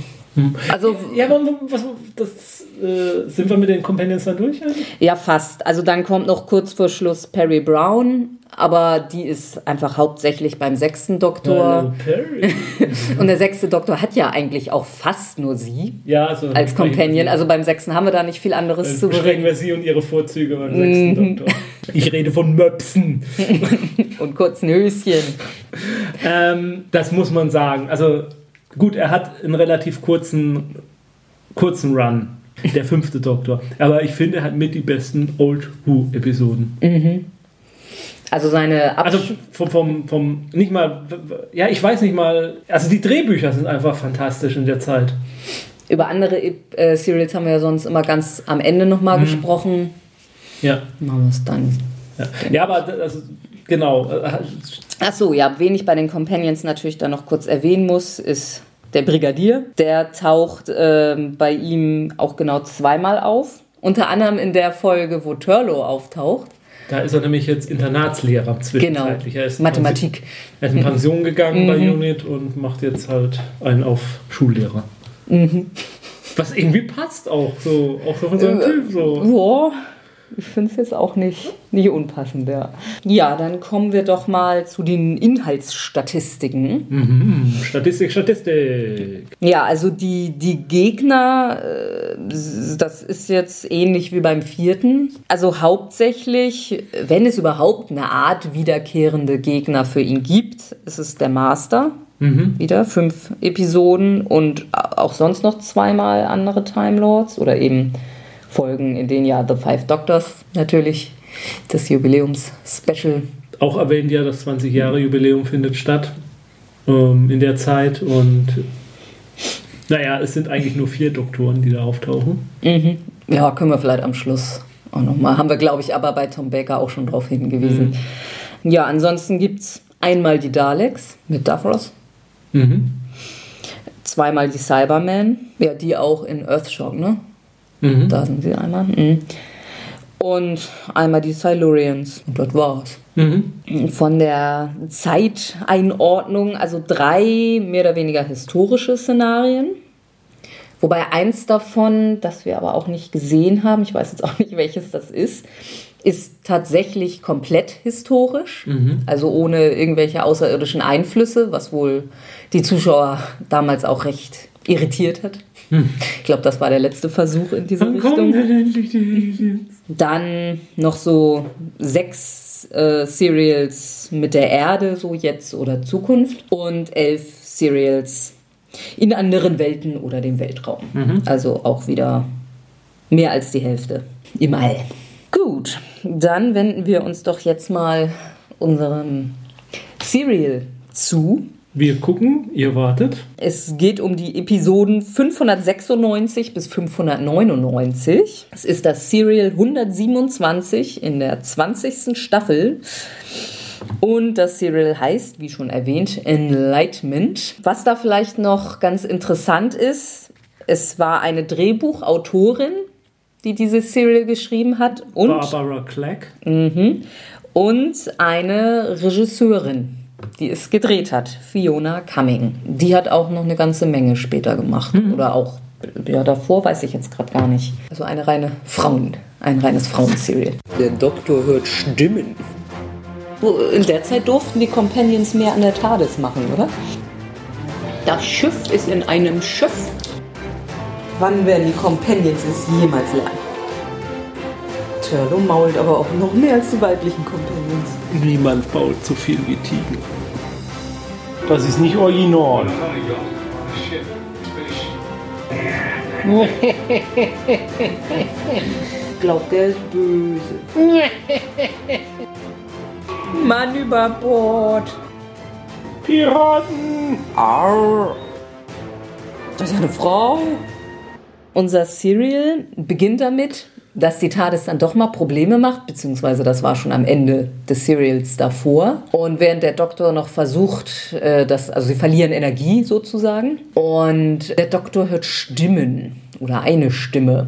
Also, Ja, aber was, das, äh, sind wir mit den Companions dann durch? eigentlich? ja, fast. Also, dann kommt noch kurz vor Schluss Perry Brown, aber die ist einfach hauptsächlich beim sechsten Doktor. Äh, Perry. Und der sechste Doktor hat ja eigentlich auch fast nur sie Ja, also als Companion. Also, beim sechsten haben wir da nicht viel anderes zu Beschränken bereden. wir sie und ihre Vorzüge beim Mhm. sechsten Doktor. Ich rede von Möpsen. Und kurzen Höschen. Ähm, das muss man sagen. Also gut, er hat einen relativ kurzen, kurzen Run, der fünfte Doktor. Aber ich finde, er hat mit die besten Old Who-Episoden. Also, seine Absch Also vom, vom, vom, nicht mal, ja, ich weiß nicht mal, also die Drehbücher sind einfach fantastisch in der Zeit. über andere äh, Serials haben wir ja sonst immer ganz am Ende nochmal gesprochen. Ja, Machen wir es dann. ja. ja aber das, genau. äh, Ach so, ja, wen ich bei den Companions natürlich dann noch kurz erwähnen muss, ist der Brigadier. Der taucht ähm, bei ihm auch genau zweimal auf. Unter anderem in der Folge, wo Turlo auftaucht. Da ist er nämlich jetzt Internatslehrer Genau. zwischenzeitlich. Er ist Mathematik. Pension- Er ist in Pension gegangen bei Unit und macht jetzt halt einen auf Schullehrer. Was irgendwie passt auch so, auch so von seinem Typ so. Ja, ich finde es jetzt auch nicht, nicht unpassend, ja. Ja, dann kommen wir doch mal zu den Inhaltsstatistiken. Mhm. Statistik, Statistik. Ja, also die, die Gegner, äh, das ist jetzt ähnlich wie beim vierten. Also hauptsächlich, wenn es überhaupt eine Art wiederkehrende Gegner für ihn gibt, ist es der Master. Wieder fünf Episoden und auch sonst noch zweimal andere Time Lords oder eben Folgen, in denen ja The Five Doctors natürlich das Jubiläums-Special Auch erwähnt ja, das 20 Jahre Jubiläum findet statt ähm, in der Zeit und naja, es sind eigentlich nur vier Doktoren, die da auftauchen. Ja, können wir vielleicht am Schluss auch nochmal. Haben wir, glaube ich, aber bei Tom Baker auch schon drauf hingewiesen. Ja, ansonsten gibt es einmal die Daleks mit Davros, Mhm. zweimal die Cybermen, ja, die auch in Earthshock, ne? Mhm. Da sind sie einmal. Mhm. Und einmal die Silurians. Und das war's. Mhm. Von der Zeiteinordnung, also drei mehr oder weniger historische Szenarien. Wobei eins davon, das wir aber auch nicht gesehen haben, ich weiß jetzt auch nicht, welches das ist, ist tatsächlich komplett historisch, also ohne irgendwelche außerirdischen Einflüsse, was wohl die Zuschauer damals auch recht irritiert hat. Ich glaube, das war der letzte Versuch in diese Wann kommen Richtung. denn endlich die Aliens? Dann noch so sechs äh, Serials mit der Erde, so jetzt oder Zukunft. Und elf Serials in anderen Welten oder dem Weltraum. Also auch wieder mehr als die Hälfte im All. Gut, dann wenden wir uns doch jetzt mal unserem Serial zu. Wir gucken, ihr wartet. Es geht um die Episoden 596 bis 599. Es ist das Serial 127 in der 20. Staffel. Und das Serial heißt, wie schon erwähnt, Enlightenment. Was da vielleicht noch ganz interessant ist, es war eine Drehbuchautorin, die dieses Serial geschrieben hat. Und, Barbara Clack. Mhm, und eine Regisseurin, die es gedreht hat, Fiona Cumming. Die hat auch noch eine ganze Menge später gemacht. Oder auch ja, davor weiß ich jetzt gerade gar nicht. Also eine reine Frauen, ein reines Frauenserial. Der Doktor hört Stimmen. In der Zeit durften die Companions mehr an der TARDIS machen, oder? Das Schiff ist in einem Schiff. Wann werden die Companions es jemals lernen? Turlo mault aber auch noch mehr als die weiblichen Companions. Niemand baut so viel wie Tigen. Das ist nicht original. Glaubt, der ist böse. Mann über Bord. Piraten! Arr. Das ist ja eine Frau. Unser Serial beginnt damit, dass die TARDIS dann doch mal Probleme macht, beziehungsweise das war schon am Ende des Serials davor. Und während der Doktor noch versucht, äh, das, also sie verlieren Energie sozusagen. Und der Doktor hört Stimmen oder eine Stimme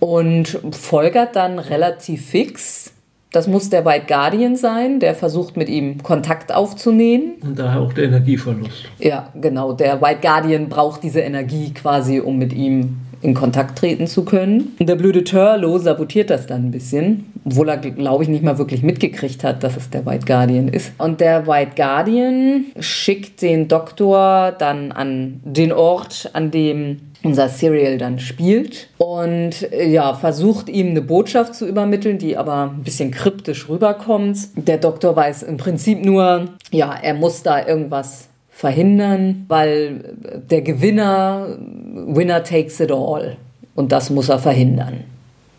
und folgert dann relativ fix. Das muss der White Guardian sein, der versucht mit ihm Kontakt aufzunehmen. Und daher auch der Energieverlust. Ja, genau. Der White Guardian braucht diese Energie quasi, um mit ihm in Kontakt treten zu können. Und der blöde Turlo sabotiert das dann ein bisschen, obwohl er, glaube ich, nicht mal wirklich mitgekriegt hat, dass es der White Guardian ist. Und der White Guardian schickt den Doktor dann an den Ort, an dem unser Serial dann spielt und äh, ja, versucht ihm eine Botschaft zu übermitteln, die aber ein bisschen kryptisch rüberkommt. Der Doktor weiß im Prinzip nur, ja, er muss da irgendwas verhindern, weil der Gewinner, Winner takes it all. Und das muss er verhindern.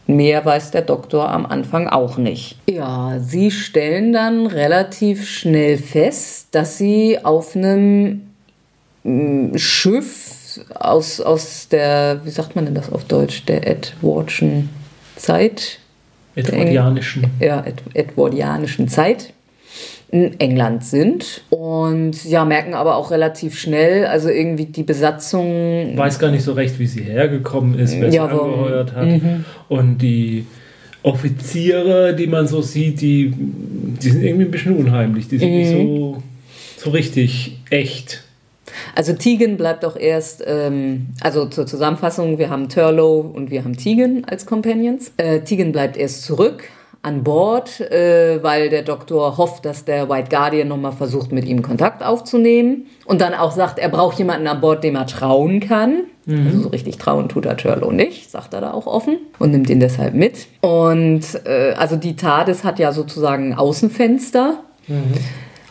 Mehr weiß der Doktor am Anfang auch nicht. Ja, sie stellen dann relativ schnell fest, dass sie auf einem mm, Schiff aus, aus der, wie sagt man denn das auf Deutsch, der Edwardschen Zeit, Edwardianischen. ja, Ed edwardianischen Zeit in England sind und ja, merken aber auch relativ schnell, also irgendwie die Besatzung Weiß gar nicht so recht, wie sie hergekommen ist, wer sie Ja, warum? angeheuert hat. Und die Offiziere, die man so sieht, die, die sind irgendwie ein bisschen unheimlich. Die sind nicht so, so richtig echt. Also Tegan bleibt auch erst, ähm, also zur Zusammenfassung, wir haben Turlow und wir haben Tegan als Companions. Äh, Tegan bleibt erst zurück an Bord, äh, weil der Doktor hofft, dass der White Guardian nochmal versucht, mit ihm Kontakt aufzunehmen. Und dann auch sagt, er braucht jemanden an Bord, dem er trauen kann. Also so richtig trauen tut er Turlow nicht, sagt er da auch offen und nimmt ihn deshalb mit. Und äh, also die TARDIS hat ja sozusagen ein Außenfenster.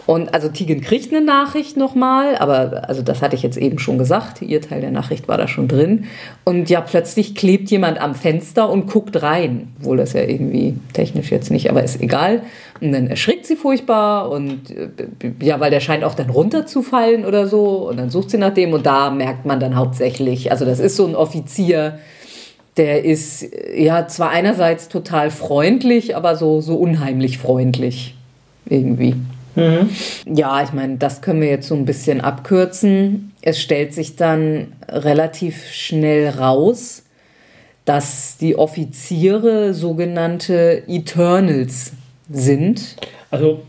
Und also Tegan kriegt eine Nachricht nochmal, aber also das hatte ich jetzt eben schon gesagt, ihr Teil der Nachricht war da schon drin. Und ja, plötzlich klebt jemand am Fenster und guckt rein, obwohl das ja irgendwie technisch jetzt nicht, aber ist egal. Und dann erschrickt sie furchtbar und äh, ja, weil der scheint auch dann runterzufallen oder so. Und dann sucht sie nach dem und da merkt man dann hauptsächlich, also das ist so ein Offizier, der ist äh, ja zwar einerseits total freundlich, aber so, so unheimlich freundlich irgendwie. Ja, ich meine, das können wir jetzt so ein bisschen abkürzen. Es stellt sich dann relativ schnell raus, dass die Offiziere sogenannte Eternals sind. Also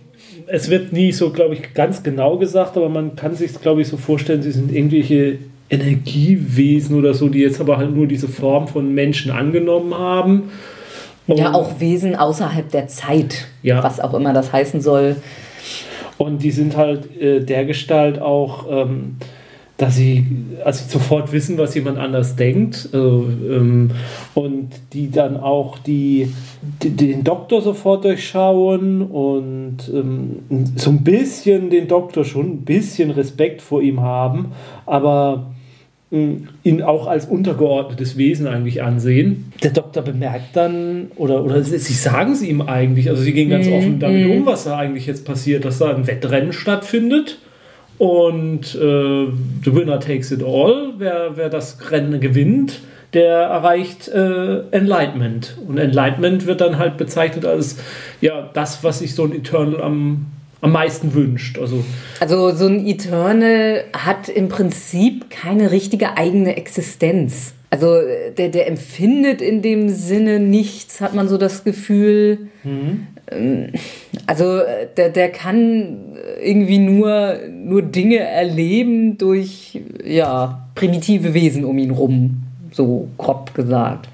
es wird nie so, glaube ich, ganz genau gesagt, aber man kann sich, glaube ich, so vorstellen, sie sind irgendwelche Energiewesen oder so, die jetzt aber halt nur diese Form von Menschen angenommen haben. Ja, Und- auch Wesen außerhalb der Zeit, Ja. was auch immer das heißen soll. Und die sind halt äh, der Gestalt auch, ähm, dass sie also sofort wissen, was jemand anders denkt. Also, ähm, und die dann auch die, die, den Doktor sofort durchschauen und ähm, so ein bisschen den Doktor schon ein bisschen Respekt vor ihm haben. Aber ihn auch als untergeordnetes Wesen eigentlich ansehen. Der Doktor bemerkt dann, oder, oder sie sagen es ihm eigentlich, also sie gehen ganz Mhm, offen damit mhm. um, was da eigentlich jetzt passiert, dass da ein Wettrennen stattfindet. Und äh, the winner takes it all. Wer, wer das Rennen gewinnt, der erreicht äh, Enlightenment. Und Enlightenment wird dann halt bezeichnet als ja, das, was sich so ein Eternal am, am meisten wünscht. Also Also so ein Eternal hat im Prinzip keine richtige eigene Existenz. Also der, der empfindet in dem Sinne nichts, hat man so das Gefühl. Ähm, Also der, der kann irgendwie nur, nur Dinge erleben durch ja, primitive Wesen um ihn rum, so grob gesagt.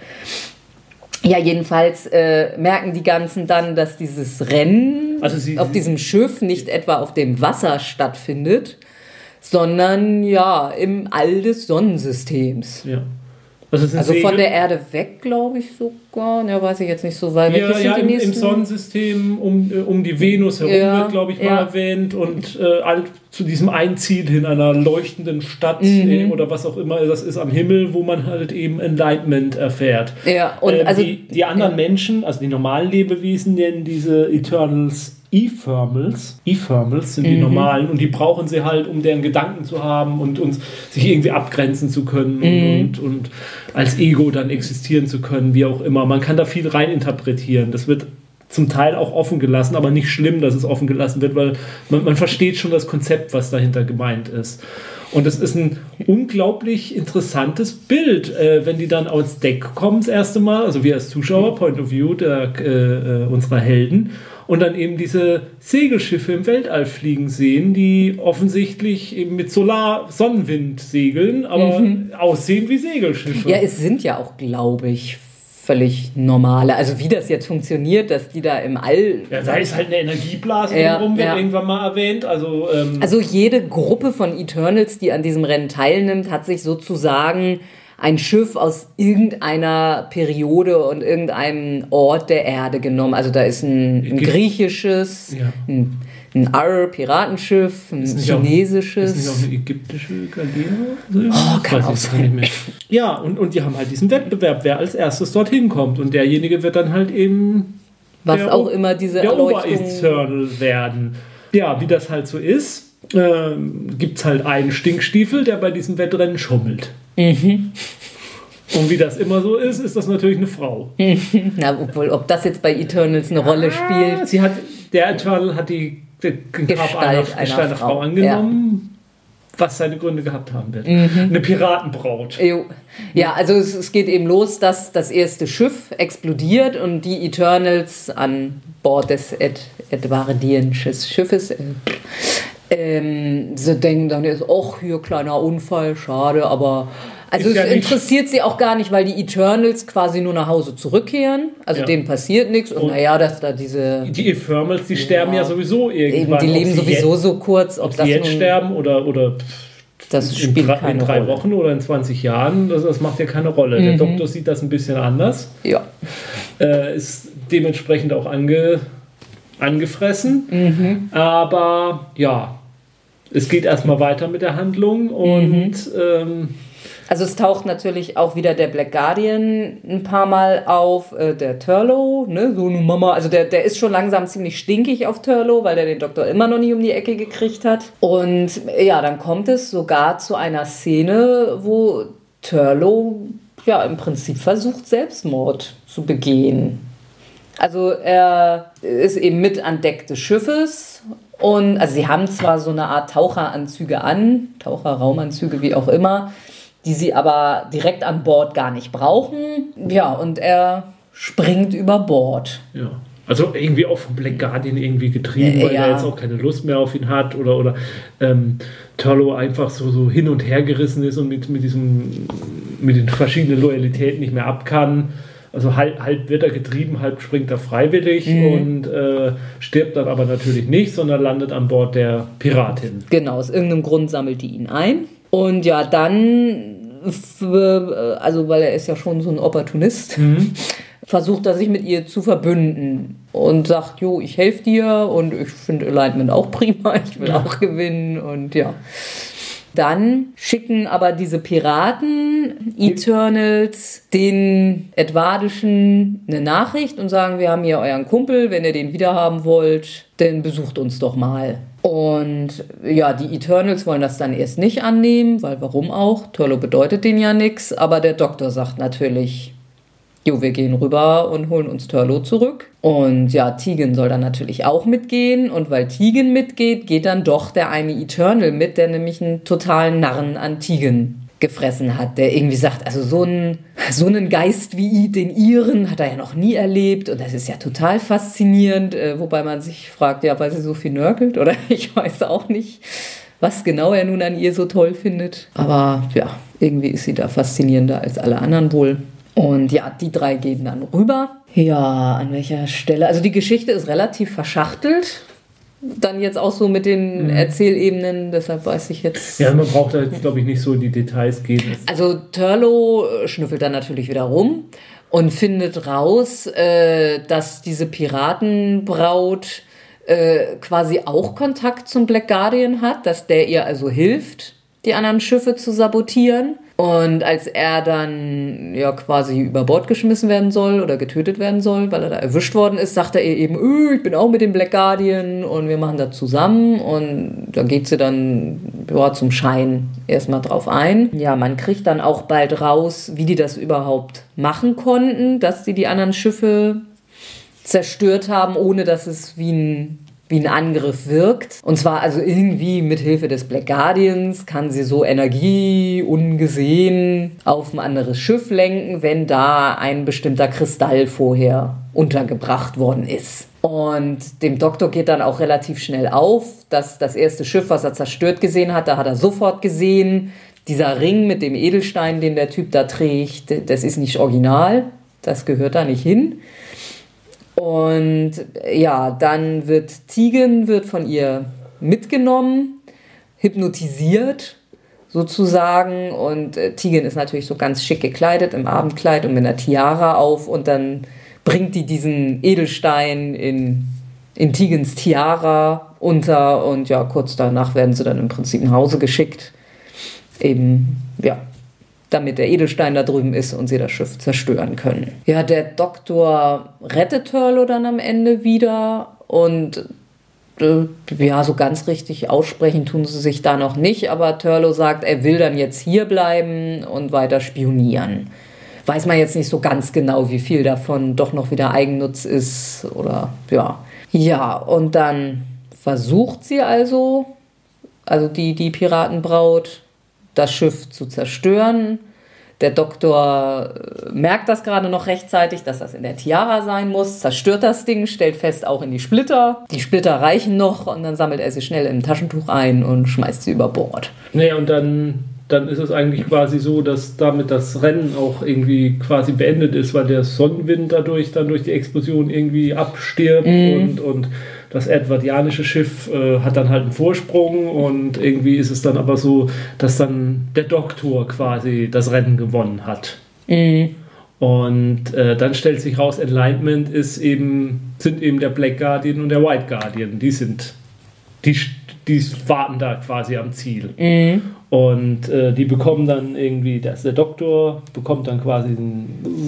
Ja, jedenfalls äh, merken die ganzen dann, dass dieses Rennen Also sie- auf diesem Schiff nicht etwa auf dem Wasser stattfindet, sondern ja im All des Sonnensystems. ja. Also, von der Erde weg, glaube ich sogar. Ja, weiß ich jetzt nicht so, weil Ja, ja im, im? Sonnensystem um, äh, um die Venus herum Ja, wird, glaube ich, mal ja. erwähnt. Und äh, zu diesem ein Ziel hin, einer leuchtenden Stadt Mhm. äh, oder was auch immer das ist am Himmel, wo man halt eben Enlightenment erfährt. Ja, und Ähm, also die, die anderen Menschen, also die normalen Lebewesen, nennen diese Eternals E-Thermals. E-Thermals sind die Mhm. normalen und die brauchen sie halt, um deren Gedanken zu haben und uns sich irgendwie abgrenzen zu können Mhm. und, und als Ego dann existieren zu können, wie auch immer. Man kann da viel reininterpretieren. Das wird zum Teil auch offen gelassen, aber nicht schlimm, dass es offen gelassen wird, weil man, man versteht schon das Konzept, was dahinter gemeint ist. Und es ist ein unglaublich interessantes Bild, äh, wenn die dann aufs Deck kommen das erste Mal, also wir als Zuschauer, Point of View der, äh, äh, unserer Helden, und dann eben diese Segelschiffe im Weltall fliegen sehen, die offensichtlich eben mit Solar-Sonnenwind segeln, aber aussehen wie Segelschiffe. ja, es sind ja auch, glaube ich, völlig normale. Also wie das jetzt funktioniert, dass die da im All. Ja, da ist halt eine Energieblase Ja, drumherum, wird ja. irgendwann mal erwähnt. Also, ähm, Also jede Gruppe von Eternals, die an diesem Rennen teilnimmt, hat sich sozusagen ein Schiff aus irgendeiner Periode und irgendeinem Ort der Erde genommen. Also da ist ein, ein griechisches, Ja. ein, ein Arr-Piratenschiff, ein nicht auch- chinesisches. Ist nicht auch eine ägyptische Galeere? Oh, kann auch sein. Ja, und, und die haben halt diesen Wettbewerb, wer als erstes dorthin kommt. Und derjenige wird dann halt eben was der auch O- immer diese der. Obereternal werden. Ja, wie das halt so ist, ähm, gibt es halt einen Stinkstiefel, der bei diesem Wettrennen schummelt. Mhm. Und wie das immer so ist, ist das natürlich eine Frau. Na, obwohl, ob das jetzt bei Eternals eine Rolle spielt. Sie hat, der Eternal hat die, die Gestalt, einer, einer Gestalt einer Frau, Frau, angenommen, was seine Gründe gehabt haben wird. Mhm. Eine Piratenbraut. Ja, also es, es geht eben los, dass das erste Schiff explodiert und die Eternals an Bord des Ed Schiffes äh, ähm, sie denken dann jetzt, ach, hier kleiner Unfall, schade, aber also Ist es ja interessiert sie auch gar nicht, weil die Eternals quasi nur nach Hause zurückkehren, also Ja. denen passiert nichts und, Und- naja, dass da diese Die Infernals, die sterben ja sowieso eben, irgendwann. die Ob leben sowieso jetzt, so kurz, ob, ob das sie jetzt sterben oder, oder das in, spielt in keine drei Rolle. Wochen oder in 20 Jahren, das, das macht ja keine Rolle. Der Doktor sieht das ein bisschen anders, Ja. äh, ist dementsprechend auch ange, angefressen. Aber ja, es geht erstmal weiter mit der Handlung und ähm, Also es taucht natürlich auch wieder der Black Guardian ein paar Mal auf, äh, der Turlo, ne, so eine Mama, also der, der ist schon langsam ziemlich stinkig auf Turlo, weil der den Doktor immer noch nicht um die Ecke gekriegt hat. Und äh, ja, dann kommt es sogar zu einer Szene, wo Turlo ja im Prinzip versucht, Selbstmord zu begehen. Also er ist eben mit an Deck des Schiffes und also sie haben zwar so eine Art Taucheranzüge an, Taucherraumanzüge, wie auch immer, die sie aber direkt an Bord gar nicht brauchen. Ja, und er springt über Bord. Ja. Also irgendwie auch vom Black Guardian irgendwie getrieben, weil ja. er jetzt auch keine Lust mehr auf ihn hat oder, oder ähm, Turlo einfach so, so hin und her gerissen ist und mit, mit, diesem, mit den verschiedenen Loyalitäten nicht mehr ab kann. Also halb, halb wird er getrieben, halb springt er freiwillig Mhm. und äh, stirbt dann aber natürlich nicht, sondern landet an Bord der Piratin. Genau, aus irgendeinem Grund sammelt die ihn ein. Und ja, dann, äh, also weil er ist ja schon so ein Opportunist, versucht er sich mit ihr zu verbünden und sagt, jo, ich helfe dir und ich finde Alignment auch prima, ich will auch gewinnen und ja. Dann schicken aber diese Piraten, Eternals, den Edvardischen eine Nachricht und sagen, wir haben hier euren Kumpel, wenn ihr den wiederhaben wollt, dann besucht uns doch mal. Und ja, die Eternals wollen das dann erst nicht annehmen, weil warum auch? Turlo bedeutet denen ja nichts, aber der Doktor sagt natürlich, Jo, wir gehen rüber und holen uns Turlo zurück. Und ja, Tegan soll dann natürlich auch mitgehen. Und weil Tegan mitgeht, geht dann doch der eine Eternal mit, der nämlich einen totalen Narren an Tegan gefressen hat, der irgendwie sagt, also so einen, so einen Geist wie den ihren hat er ja noch nie erlebt und das ist ja total faszinierend, äh, wobei man sich fragt, ja, weil sie so viel nörgelt oder ich weiß auch nicht, was genau er nun an ihr so toll findet. Aber ja, irgendwie ist sie da faszinierender als alle anderen wohl. Und ja, die drei gehen dann rüber. Ja, an welcher Stelle? Also die Geschichte ist relativ verschachtelt. Dann jetzt auch so mit den mhm. Erzählebenen, deshalb weiß ich jetzt. Ja, man braucht da jetzt, glaube ich, nicht so in die Details gehen. Also Turlo äh, schnüffelt dann natürlich wieder rum und findet raus, äh, dass diese Piratenbraut äh, quasi auch Kontakt zum Black Guardian hat, dass der ihr also hilft, die anderen Schiffe zu sabotieren. Und als er dann ja quasi über Bord geschmissen werden soll oder getötet werden soll, weil er da erwischt worden ist, sagt er ihr eben, öh, ich bin auch mit dem Black Guardian und wir machen das zusammen. Und da geht sie dann ja, zum Schein erstmal drauf ein. Ja, man kriegt dann auch bald raus, wie die das überhaupt machen konnten, dass sie die anderen Schiffe zerstört haben, ohne dass es wie ein wie ein Angriff wirkt. Und zwar also irgendwie mit Hilfe des Black Guardians kann sie so Energie ungesehen auf ein anderes Schiff lenken, wenn da ein bestimmter Kristall vorher untergebracht worden ist. Und dem Doktor geht dann auch relativ schnell auf, dass das erste Schiff, was er zerstört gesehen hat, da hat er sofort gesehen, dieser Ring mit dem Edelstein, den der Typ da trägt, das ist nicht original, das gehört da nicht hin. Und ja, dann wird Tegan wird von ihr mitgenommen, hypnotisiert sozusagen. Und äh, Tegan ist natürlich so ganz schick gekleidet im Abendkleid und mit einer Tiara auf. Und dann bringt die diesen Edelstein in, in Tigans Tiara unter. Und ja, kurz danach werden sie dann im Prinzip nach Hause geschickt. Eben, ja, damit der Edelstein da drüben ist und sie das Schiff zerstören können. Ja, der Doktor rettet Turlo dann am Ende wieder und äh, ja, so ganz richtig aussprechen tun sie sich da noch nicht, aber Turlo sagt, er will dann jetzt hier bleiben und weiter spionieren. Weiß man jetzt nicht so ganz genau, wie viel davon doch noch wieder Eigennutz ist oder ja. Ja, und dann versucht sie also, also die, die Piratenbraut, das Schiff zu zerstören. Der Doktor äh, merkt das gerade noch rechtzeitig, dass das in der Tiara sein muss, zerstört das Ding, stellt fest, auch in die Splitter. Die Splitter reichen noch und dann sammelt er sie schnell im Taschentuch ein und schmeißt sie über Bord. Nee, und dann, dann ist es eigentlich quasi so, dass damit das Rennen auch irgendwie quasi beendet ist, weil der Sonnenwind dadurch dann durch die Explosion irgendwie abstirbt mm. und, und das edwardianische Schiff äh, hat dann halt einen Vorsprung und irgendwie ist es dann aber so, dass dann der Doktor quasi das Rennen gewonnen hat. Mhm. Und äh, dann stellt sich raus, Enlightenment ist eben, sind eben der Black Guardian und der White Guardian. Die sind, die, die warten da quasi am Ziel. Mhm. Und äh, die bekommen dann irgendwie, das, der Doktor bekommt dann quasi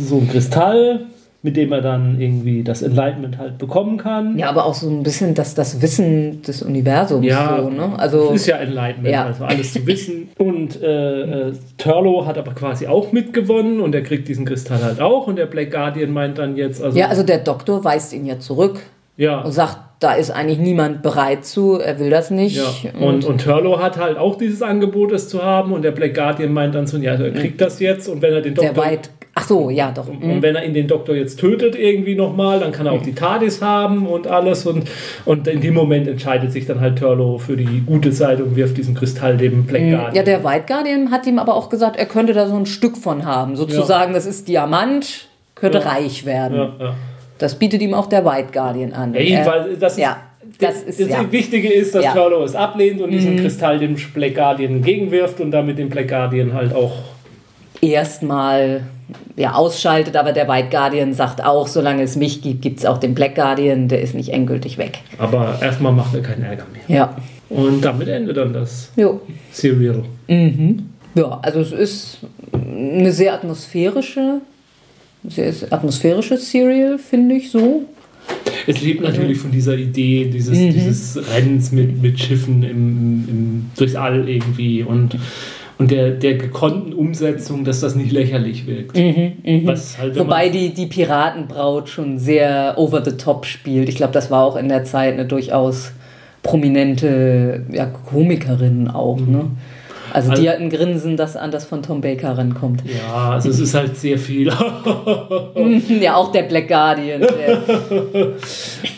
so einen Kristall mit dem er dann irgendwie das Enlightenment halt bekommen kann. Ja, aber auch so ein bisschen das, das Wissen des Universums. Ja, so, ne? also, ist ja Enlightenment, ja. also alles zu wissen. Und äh, äh, Turlo hat aber quasi auch mitgewonnen und er kriegt diesen Kristall halt auch und der Black Guardian meint dann jetzt... Also, ja, also der Doktor weist ihn ja zurück ja. und sagt, da ist eigentlich niemand bereit zu, er will das nicht. Ja. Und, und, Turlo hat halt auch dieses Angebot, es zu haben und der Black Guardian meint dann so, ja, er kriegt das jetzt und wenn er den Doktor... Der White Ach so, ja, doch. Und, und wenn er ihn den Doktor jetzt tötet irgendwie nochmal, dann kann er auch die TARDIS haben und alles. Und, und in dem Moment entscheidet sich dann halt Turlo für die gute Seite und wirft diesen Kristall dem Black Guardian. Ja, der White Guardian hat ihm aber auch gesagt, er könnte da so ein Stück von haben. Sozusagen, ja. das ist Diamant, könnte ja. reich werden. Ja, das bietet ihm auch der White Guardian an. Ja, jedenfalls, das ist, das, ist, das ja. Wichtige ist, dass ja. Turlo es ablehnt und diesen mhm. Kristall dem Black Guardian entgegenwirft und damit den Black Guardian halt auch erstmal ja, ausschaltet, aber der White Guardian sagt auch, solange es mich gibt, gibt es auch den Black Guardian, der ist nicht endgültig weg. Aber erstmal macht er keinen Ärger mehr. Ja. Und damit endet dann das Jo. Serial. Mhm. Ja, also es ist eine sehr atmosphärische, sehr atmosphärisches Serial, finde ich so. Es lebt natürlich von dieser Idee, dieses, Mhm. dieses Rennens mit, mit Schiffen im, im, durchs All irgendwie und, und der, der gekonnten Umsetzung, dass das nicht lächerlich wirkt. Was halt, wenn Mhm, Wobei die, die Piratenbraut schon sehr over the top spielt. Ich glaube, das war auch in der Zeit eine durchaus prominente ja, Komikerin auch. Ne? Also, Also- die hat ein Grinsen, das an das von Tom Baker rankommt. ja, also es ist halt sehr viel. ja, auch der Black Guardian. Der,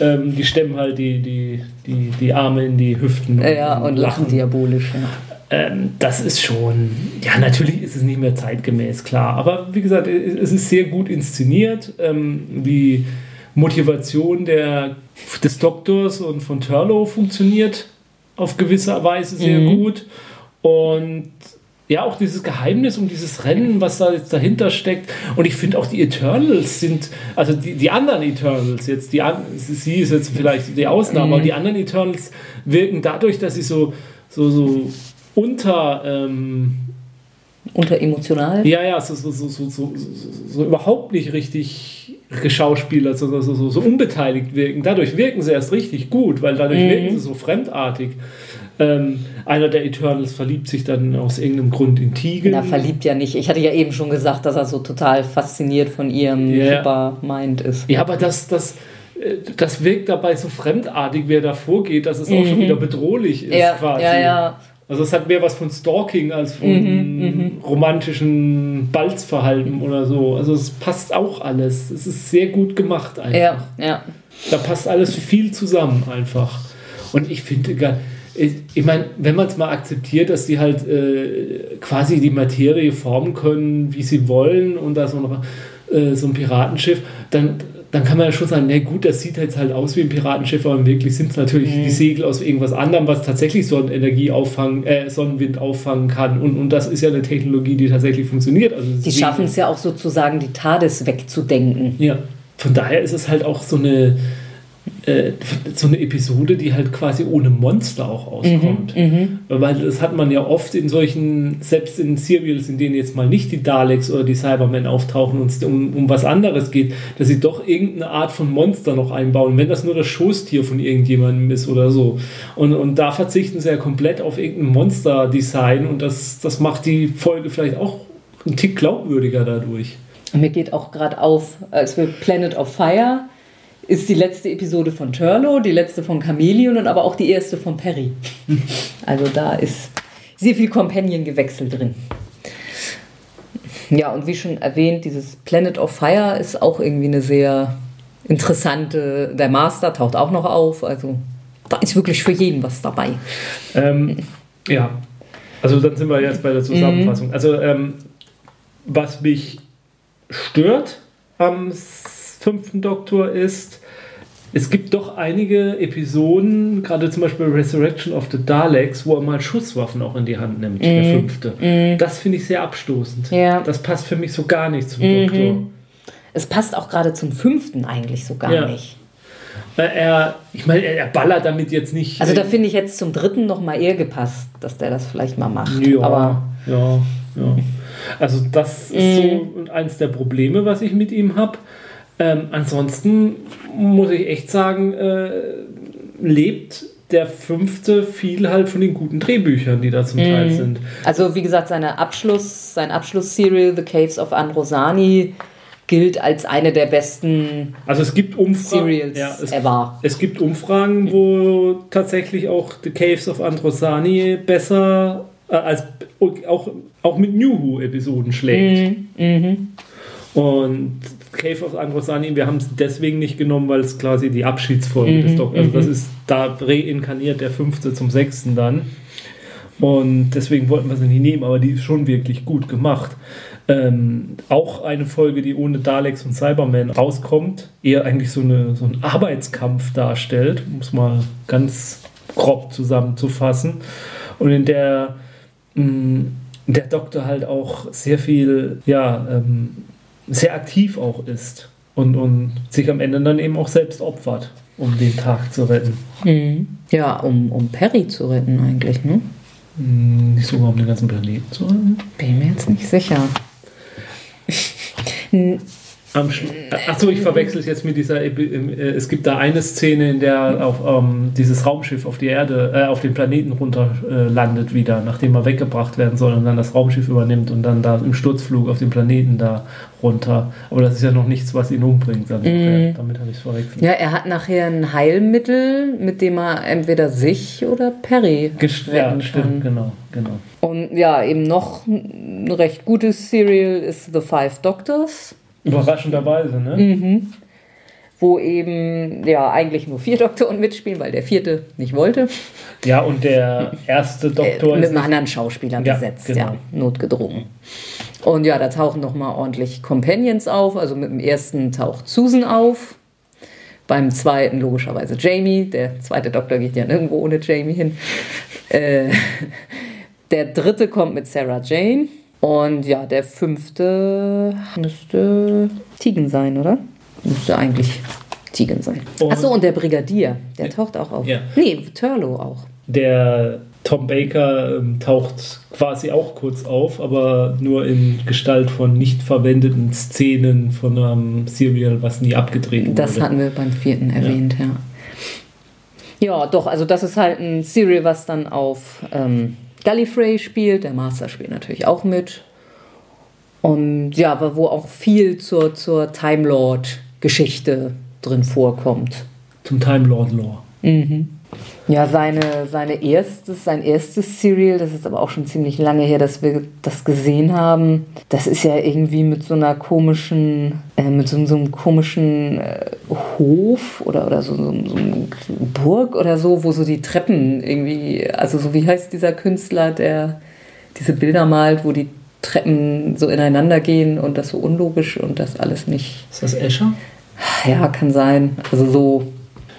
ähm, die stemmen halt die, die, die, die Arme in die Hüften ja, und lachen diabolisch. Ja. Ähm, das ist schon, ja, natürlich ist es nicht mehr zeitgemäß, klar. Aber wie gesagt, es ist sehr gut inszeniert. Ähm, die Motivation der, des Doktors und von Turlow funktioniert auf gewisse Weise sehr Mhm. gut. Und ja, auch dieses Geheimnis um dieses Rennen, was da jetzt dahinter steckt. Und ich finde auch die Eternals sind, also die, die anderen Eternals, jetzt die sie ist jetzt vielleicht die Ausnahme, aber die anderen Eternals wirken dadurch, dass sie so, so, so unter, ähm, Unteremotional. ja, ja, so, so, so, so, so, so, so überhaupt nicht richtig geschauspielert, sondern so, so, so unbeteiligt wirken. Dadurch wirken sie erst richtig gut, weil dadurch Mhm. wirken sie so fremdartig. Ähm, einer der Eternals verliebt sich dann aus irgendeinem Grund in Tegan. Na, verliebt ja nicht. Ich hatte ja eben schon gesagt, dass er so total fasziniert von ihrem Ja. Supermind ist. Ja, aber das, das, äh, das wirkt dabei so fremdartig, wer da vorgeht, dass es auch schon wieder bedrohlich ist Mhm. Ja, quasi. ja, ja. Also es hat mehr was von Stalking als von romantischen Balzverhalten oder so. Also es passt auch alles. Es ist sehr gut gemacht einfach. Ja, ja. Da passt alles viel zusammen einfach. Und ich finde, gar- ich, meine, wenn man es mal akzeptiert, dass die halt äh, quasi die Materie formen können, wie sie wollen und da so, noch, äh, so ein Piratenschiff, dann, dann kann man ja schon sagen, na gut, das sieht jetzt halt aus wie ein Piratenschiff, aber wirklich sind es natürlich die Segel aus irgendwas anderem, was tatsächlich Sonnenenergie auffangen, äh, Sonnenwind auffangen kann. Und, und das ist ja eine Technologie, die tatsächlich funktioniert. Also Die schaffen es ja auch sozusagen, die TARDIS wegzudenken. ja, von daher ist es halt auch so eine, äh, so eine Episode, die halt quasi ohne Monster auch auskommt. Weil das hat man ja oft in solchen, selbst in Serials, in denen jetzt mal nicht die Daleks oder die Cybermen auftauchen und es um, um was anderes geht, dass sie doch irgendeine Art von Monster noch einbauen, wenn das nur das Schoßtier von irgendjemandem ist oder so. Und, und da verzichten sie ja komplett auf irgendein Monster-Design und das, das macht die Folge vielleicht auch einen Tick glaubwürdiger dadurch. Mir geht auch gerade auf, als wir Planet of Fire ist die letzte Episode von Turlo, die letzte von Chameleon und aber auch die erste von Perry. Also da ist sehr viel Companion-Gewechsel drin. Ja, und wie schon erwähnt, dieses Planet of Fire ist auch irgendwie eine sehr interessante. Der Master taucht auch noch auf, also da ist wirklich für jeden was dabei. Ähm, ja, also dann sind wir jetzt bei der Zusammenfassung. Also ähm, was mich stört am fünften Doktor ist, es gibt doch einige Episoden, gerade zum Beispiel Resurrection of the Daleks, wo er mal Schusswaffen auch in die Hand nimmt, der fünfte. Das finde ich sehr abstoßend. Ja. Das passt für mich so gar nicht zum Doktor. Es passt auch gerade zum fünften eigentlich so gar Ja. nicht. Er, ich meine, er, er ballert damit jetzt nicht. Also da finde ich jetzt zum dritten noch mal eher gepasst, dass der das vielleicht mal macht. Ja, Aber ja, ja. Also das ist so eins der Probleme, was ich mit ihm habe. Ähm, ansonsten muss ich echt sagen, äh, lebt der fünfte viel halt von den guten Drehbüchern, die da zum Teil sind. also wie gesagt, seine Abschluss, sein Abschlussserial The Caves of Androsani gilt als eine der besten Also es gibt Umfragen. Serials Ja, es, ever. es gibt Umfragen, wo tatsächlich auch The Caves of Androsani besser äh, als auch, auch mit New Who-Episoden schlägt. Und Cave of Androsani, wir haben es deswegen nicht genommen, weil es quasi die Abschiedsfolge des Doc, also das ist, da reinkarniert der fünfte zum sechsten dann. Und deswegen wollten wir sie nicht nehmen, aber die ist schon wirklich gut gemacht. Ähm, auch eine Folge, die ohne Daleks und Cybermen rauskommt, eher eigentlich so, eine, so einen Arbeitskampf darstellt, um es mal ganz grob zusammenzufassen. Und in der mh, der Doktor halt auch sehr viel, ja, ähm, sehr aktiv auch ist. und, und sich am Ende dann eben auch selbst opfert, um den Tag zu retten. Mhm. Ja, um, um Perry zu retten eigentlich, ne? Hm, Nicht sogar um den ganzen Planeten zu retten. Bin mir jetzt nicht sicher. Am Achso, ich verwechsel es jetzt mit dieser. Äh, Es gibt da eine Szene, in der auf, ähm, dieses Raumschiff auf die Erde, äh, auf den Planeten runter äh, landet wieder, nachdem er weggebracht werden soll und dann das Raumschiff übernimmt und dann da im Sturzflug auf den Planeten da runter. Aber das ist ja noch nichts, was ihn umbringt. Dann nachher. Damit habe ich es verwechselt. Ja, er hat nachher ein Heilmittel, mit dem er entweder sich oder Perry Gest- ja, retten stimmt, kann. genau, genau. Und ja, eben noch ein recht gutes Serial ist The Five Doctors, Überraschenderweise, ne? wo eben ja eigentlich nur vier Doktoren mitspielen, weil der vierte nicht wollte. Ja, und der erste Äh, Doktor mit ist. einem anderen Schauspieler Ja, besetzt, genau. ja, notgedrungen. Und ja, da tauchen nochmal ordentlich Companions auf. Also mit dem ersten taucht Susan auf. Beim zweiten logischerweise Jamie. Der zweite Doktor geht ja nirgendwo ohne Jamie hin. Äh, der dritte kommt mit Sarah Jane. Und ja, der fünfte müsste Tegan sein, oder? Müsste eigentlich Tegan sein. Und- Achso, und der Brigadier, der taucht auch auf. Ja. Nee, Turlow auch. Der Tom Baker ähm, taucht quasi auch kurz auf, aber nur in Gestalt von nicht verwendeten Szenen von einem Serial, was nie abgedreht wurde. Das hatten wir beim vierten erwähnt, ja. Ja, doch, also das ist halt ein Serial, was dann auf ähm, Gallifrey spielt. Der Master spielt natürlich auch mit. Und ja, aber wo auch viel zur, zur Time Lord-Geschichte drin vorkommt. Zum Time Lord Lore. Ja, seine, seine erstes, sein erstes Serial, das ist aber auch schon ziemlich lange her, dass wir das gesehen haben. Das ist ja irgendwie mit so einer komischen, äh, mit so, so einem komischen äh, Hof oder, oder so, so, so einer Burg oder so, wo so die Treppen irgendwie, also so wie heißt dieser Künstler, der diese Bilder malt, wo die Treppen so ineinander gehen und das so unlogisch und das alles nicht. Ist das Escher? Ja, kann sein. Also so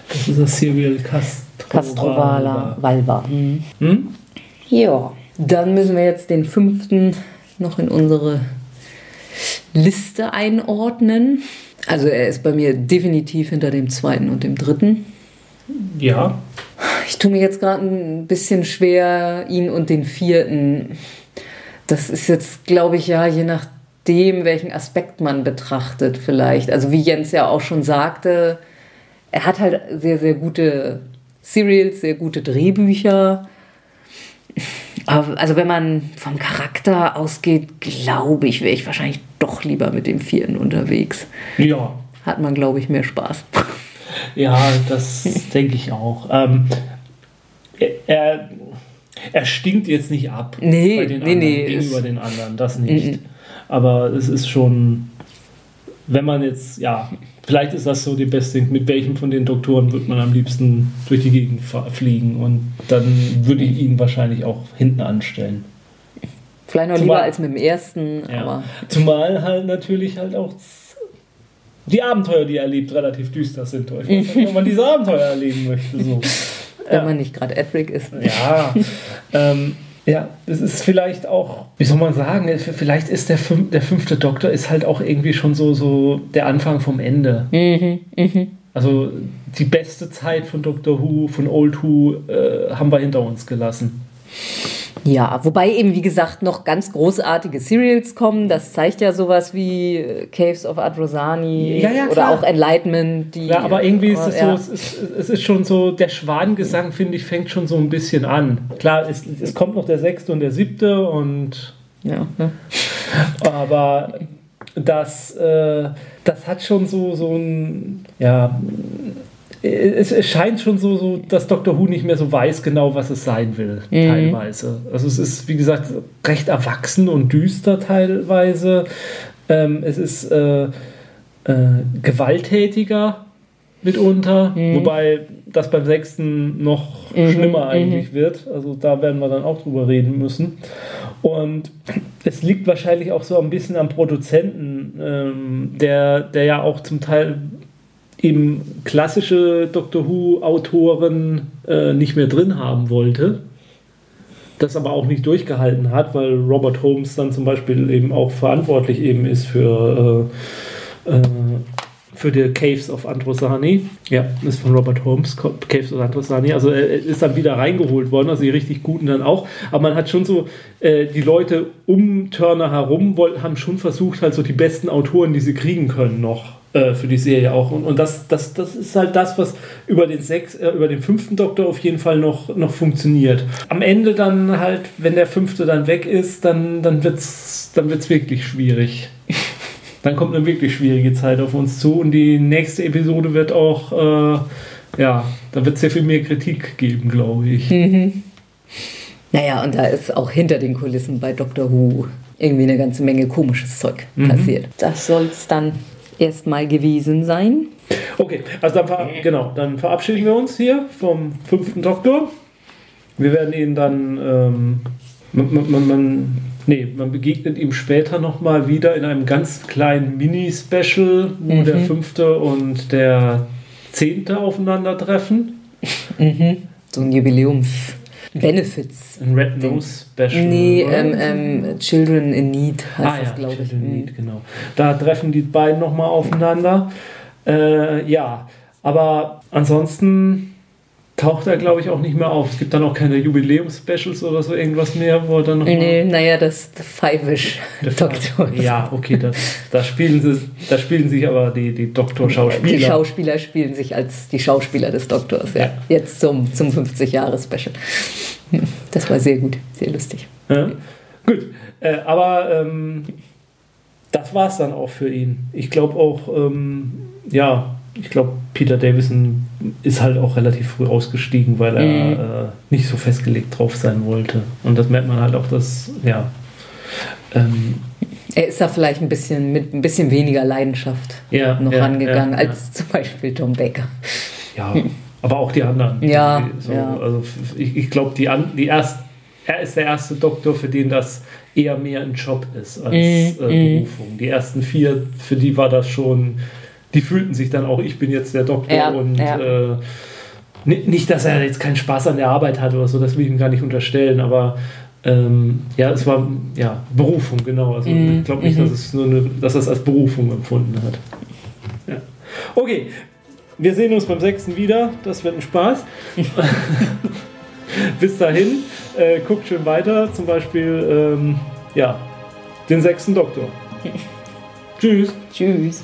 Das ist das Serial Castrovala. Castrovala, Valva. Mhm. Hm? Ja, dann müssen wir jetzt den fünften noch in unsere Liste einordnen. Also er ist bei mir definitiv hinter dem zweiten und dem dritten. Ja. Ich tue mir jetzt gerade ein bisschen schwer, ihn und den vierten. Das ist jetzt, glaube ich, ja, je nachdem, welchen Aspekt man betrachtet vielleicht. Also wie Jens ja auch schon sagte, er hat halt sehr, sehr gute Serials, sehr gute Drehbücher. Also wenn man vom Charakter ausgeht, glaube ich, wäre ich wahrscheinlich doch lieber mit dem vierten unterwegs. Ja. Hat man, glaube ich, mehr Spaß. Ja, das denke ich auch. Ähm, er, er, stinkt jetzt nicht ab Nee, bei den nee, anderen, nee, gegenüber den anderen, das nicht. Aber es ist schon, wenn man jetzt, ja, vielleicht ist das so die beste, mit welchem von den Doktoren wird man am liebsten durch die Gegend fliegen und dann würde ich ihn wahrscheinlich auch hinten anstellen. Vielleicht noch Zumal- lieber als mit dem ersten, Ja. aber Zumal halt natürlich halt auch die Abenteuer, die er erlebt, relativ düster sind. Ich weiß nicht, ob man diese Abenteuer erleben möchte. So. wenn man nicht gerade Edric ist. Ja, ähm, ja, es ist vielleicht auch, wie soll man sagen, vielleicht ist der, fünf, der fünfte Doktor ist halt auch irgendwie schon so, so der Anfang vom Ende. Also die beste Zeit von Doctor Who, von Old Who, äh, haben wir hinter uns gelassen. Ja, wobei eben, wie gesagt, noch ganz großartige Serials kommen. Das zeigt ja sowas wie äh, Caves of Adrosani Ja, ja, oder auch Enlightenment. Die, Ja, aber irgendwie ist es ja. so, es ist, es ist schon so, der Schwanengesang, finde ich, fängt schon so ein bisschen an. Klar, es, es kommt noch der sechste und der siebte und Ja, ne? aber das, äh, das hat schon so, so ein, ja, es, es scheint schon so, so, dass Dr. Who nicht mehr so weiß genau, was es sein will, teilweise. Also es ist, wie gesagt, recht erwachsen und düster teilweise. Ähm, es ist äh, äh, gewalttätiger mitunter, wobei das beim sechsten noch schlimmer eigentlich wird. Also da werden wir dann auch drüber reden müssen. Und es liegt wahrscheinlich auch so ein bisschen am Produzenten, ähm, der, der ja auch zum Teil eben klassische Doctor Who-Autoren äh, nicht mehr drin haben wollte. Das aber auch nicht durchgehalten hat, weil Robert Holmes dann zum Beispiel eben auch verantwortlich eben ist für, äh, äh, für die Caves of Androsani. Ja, ist von Robert Holmes, Caves of Androsani. Also er ist dann wieder reingeholt worden, also die richtig guten dann auch. Aber man hat schon so, äh, die Leute um Turner herum haben schon versucht, halt so die besten Autoren, die sie kriegen können, noch äh, für die Serie auch. Und, und das, das, das ist halt das, was über den sechs, äh, über den fünften Doktor auf jeden Fall noch, noch funktioniert. Am Ende dann halt, wenn der fünfte dann weg ist, dann, dann wird es dann wird's wirklich schwierig. dann kommt eine wirklich schwierige Zeit auf uns zu und die nächste Episode wird auch, äh, ja, da wird sehr viel mehr Kritik geben, glaube ich. Mhm. Naja, und da ist auch hinter den Kulissen bei Doctor Who irgendwie eine ganze Menge komisches Zeug mhm. passiert. Das soll es dann erstmal gewesen sein. Okay, also dann, ver genau, dann verabschieden wir uns hier vom fünften Doktor. Wir werden ihn dann, ähm, man, man, man, nee, man begegnet ihm später nochmal wieder in einem ganz kleinen Mini-Special, wo mhm. der fünfte und der zehnte aufeinandertreffen. Mhm. So ein Jubiläums. Benefits. Ein Red Nose Special. Nee, ähm, ähm, Children in Need heißt ah, das, ja, glaube ich. Children in Need, genau. Da treffen die beiden nochmal aufeinander. Äh, ja, aber ansonsten taucht er, glaube ich, auch nicht mehr auf. Es gibt dann auch keine Jubiläums-Specials oder so irgendwas mehr, wo er dann noch. Nee, naja, das Five-ish Doktor. Ja, okay, das, da, spielen sie, da spielen sich aber die, die Doktor-Schauspieler. Die Schauspieler spielen sich als die Schauspieler des Doktors, ja. ja. Jetzt zum, zum 50-Jahres-Special. Das war sehr gut, sehr lustig. Ja. Gut, äh, aber ähm, das war es dann auch für ihn. Ich glaube auch, ähm, ja, ich glaube, Peter Davison ist halt auch relativ früh ausgestiegen, weil er mhm. äh, nicht so festgelegt drauf sein wollte. Und das merkt man halt auch, dass, ja. Ähm, er ist da vielleicht ein bisschen mit ein bisschen weniger Leidenschaft ja, noch ja, rangegangen ja, als zum Beispiel Tom Baker. Ja, aber auch die anderen. Ja. So, Also ich, ich glaube, die, die erst, er ist der erste Doktor, für den das eher mehr ein Job ist als mhm. äh, Berufung. Die ersten vier, für die war das schon die fühlten sich dann auch, ich bin jetzt der Doktor ja, und ja. Äh, nicht, dass er jetzt keinen Spaß an der Arbeit hat oder so, das will ich ihm gar nicht unterstellen, aber ähm, ja, es war ja Berufung, genau. Also mm, ich glaube nicht, mm dass, es nur eine, dass er es als Berufung empfunden hat. Ja. Okay, wir sehen uns beim sechsten wieder. Das wird ein Spaß. Bis dahin, äh, guckt schön weiter, zum Beispiel ähm, ja, den sechsten Doktor. Tschüss. Tschüss.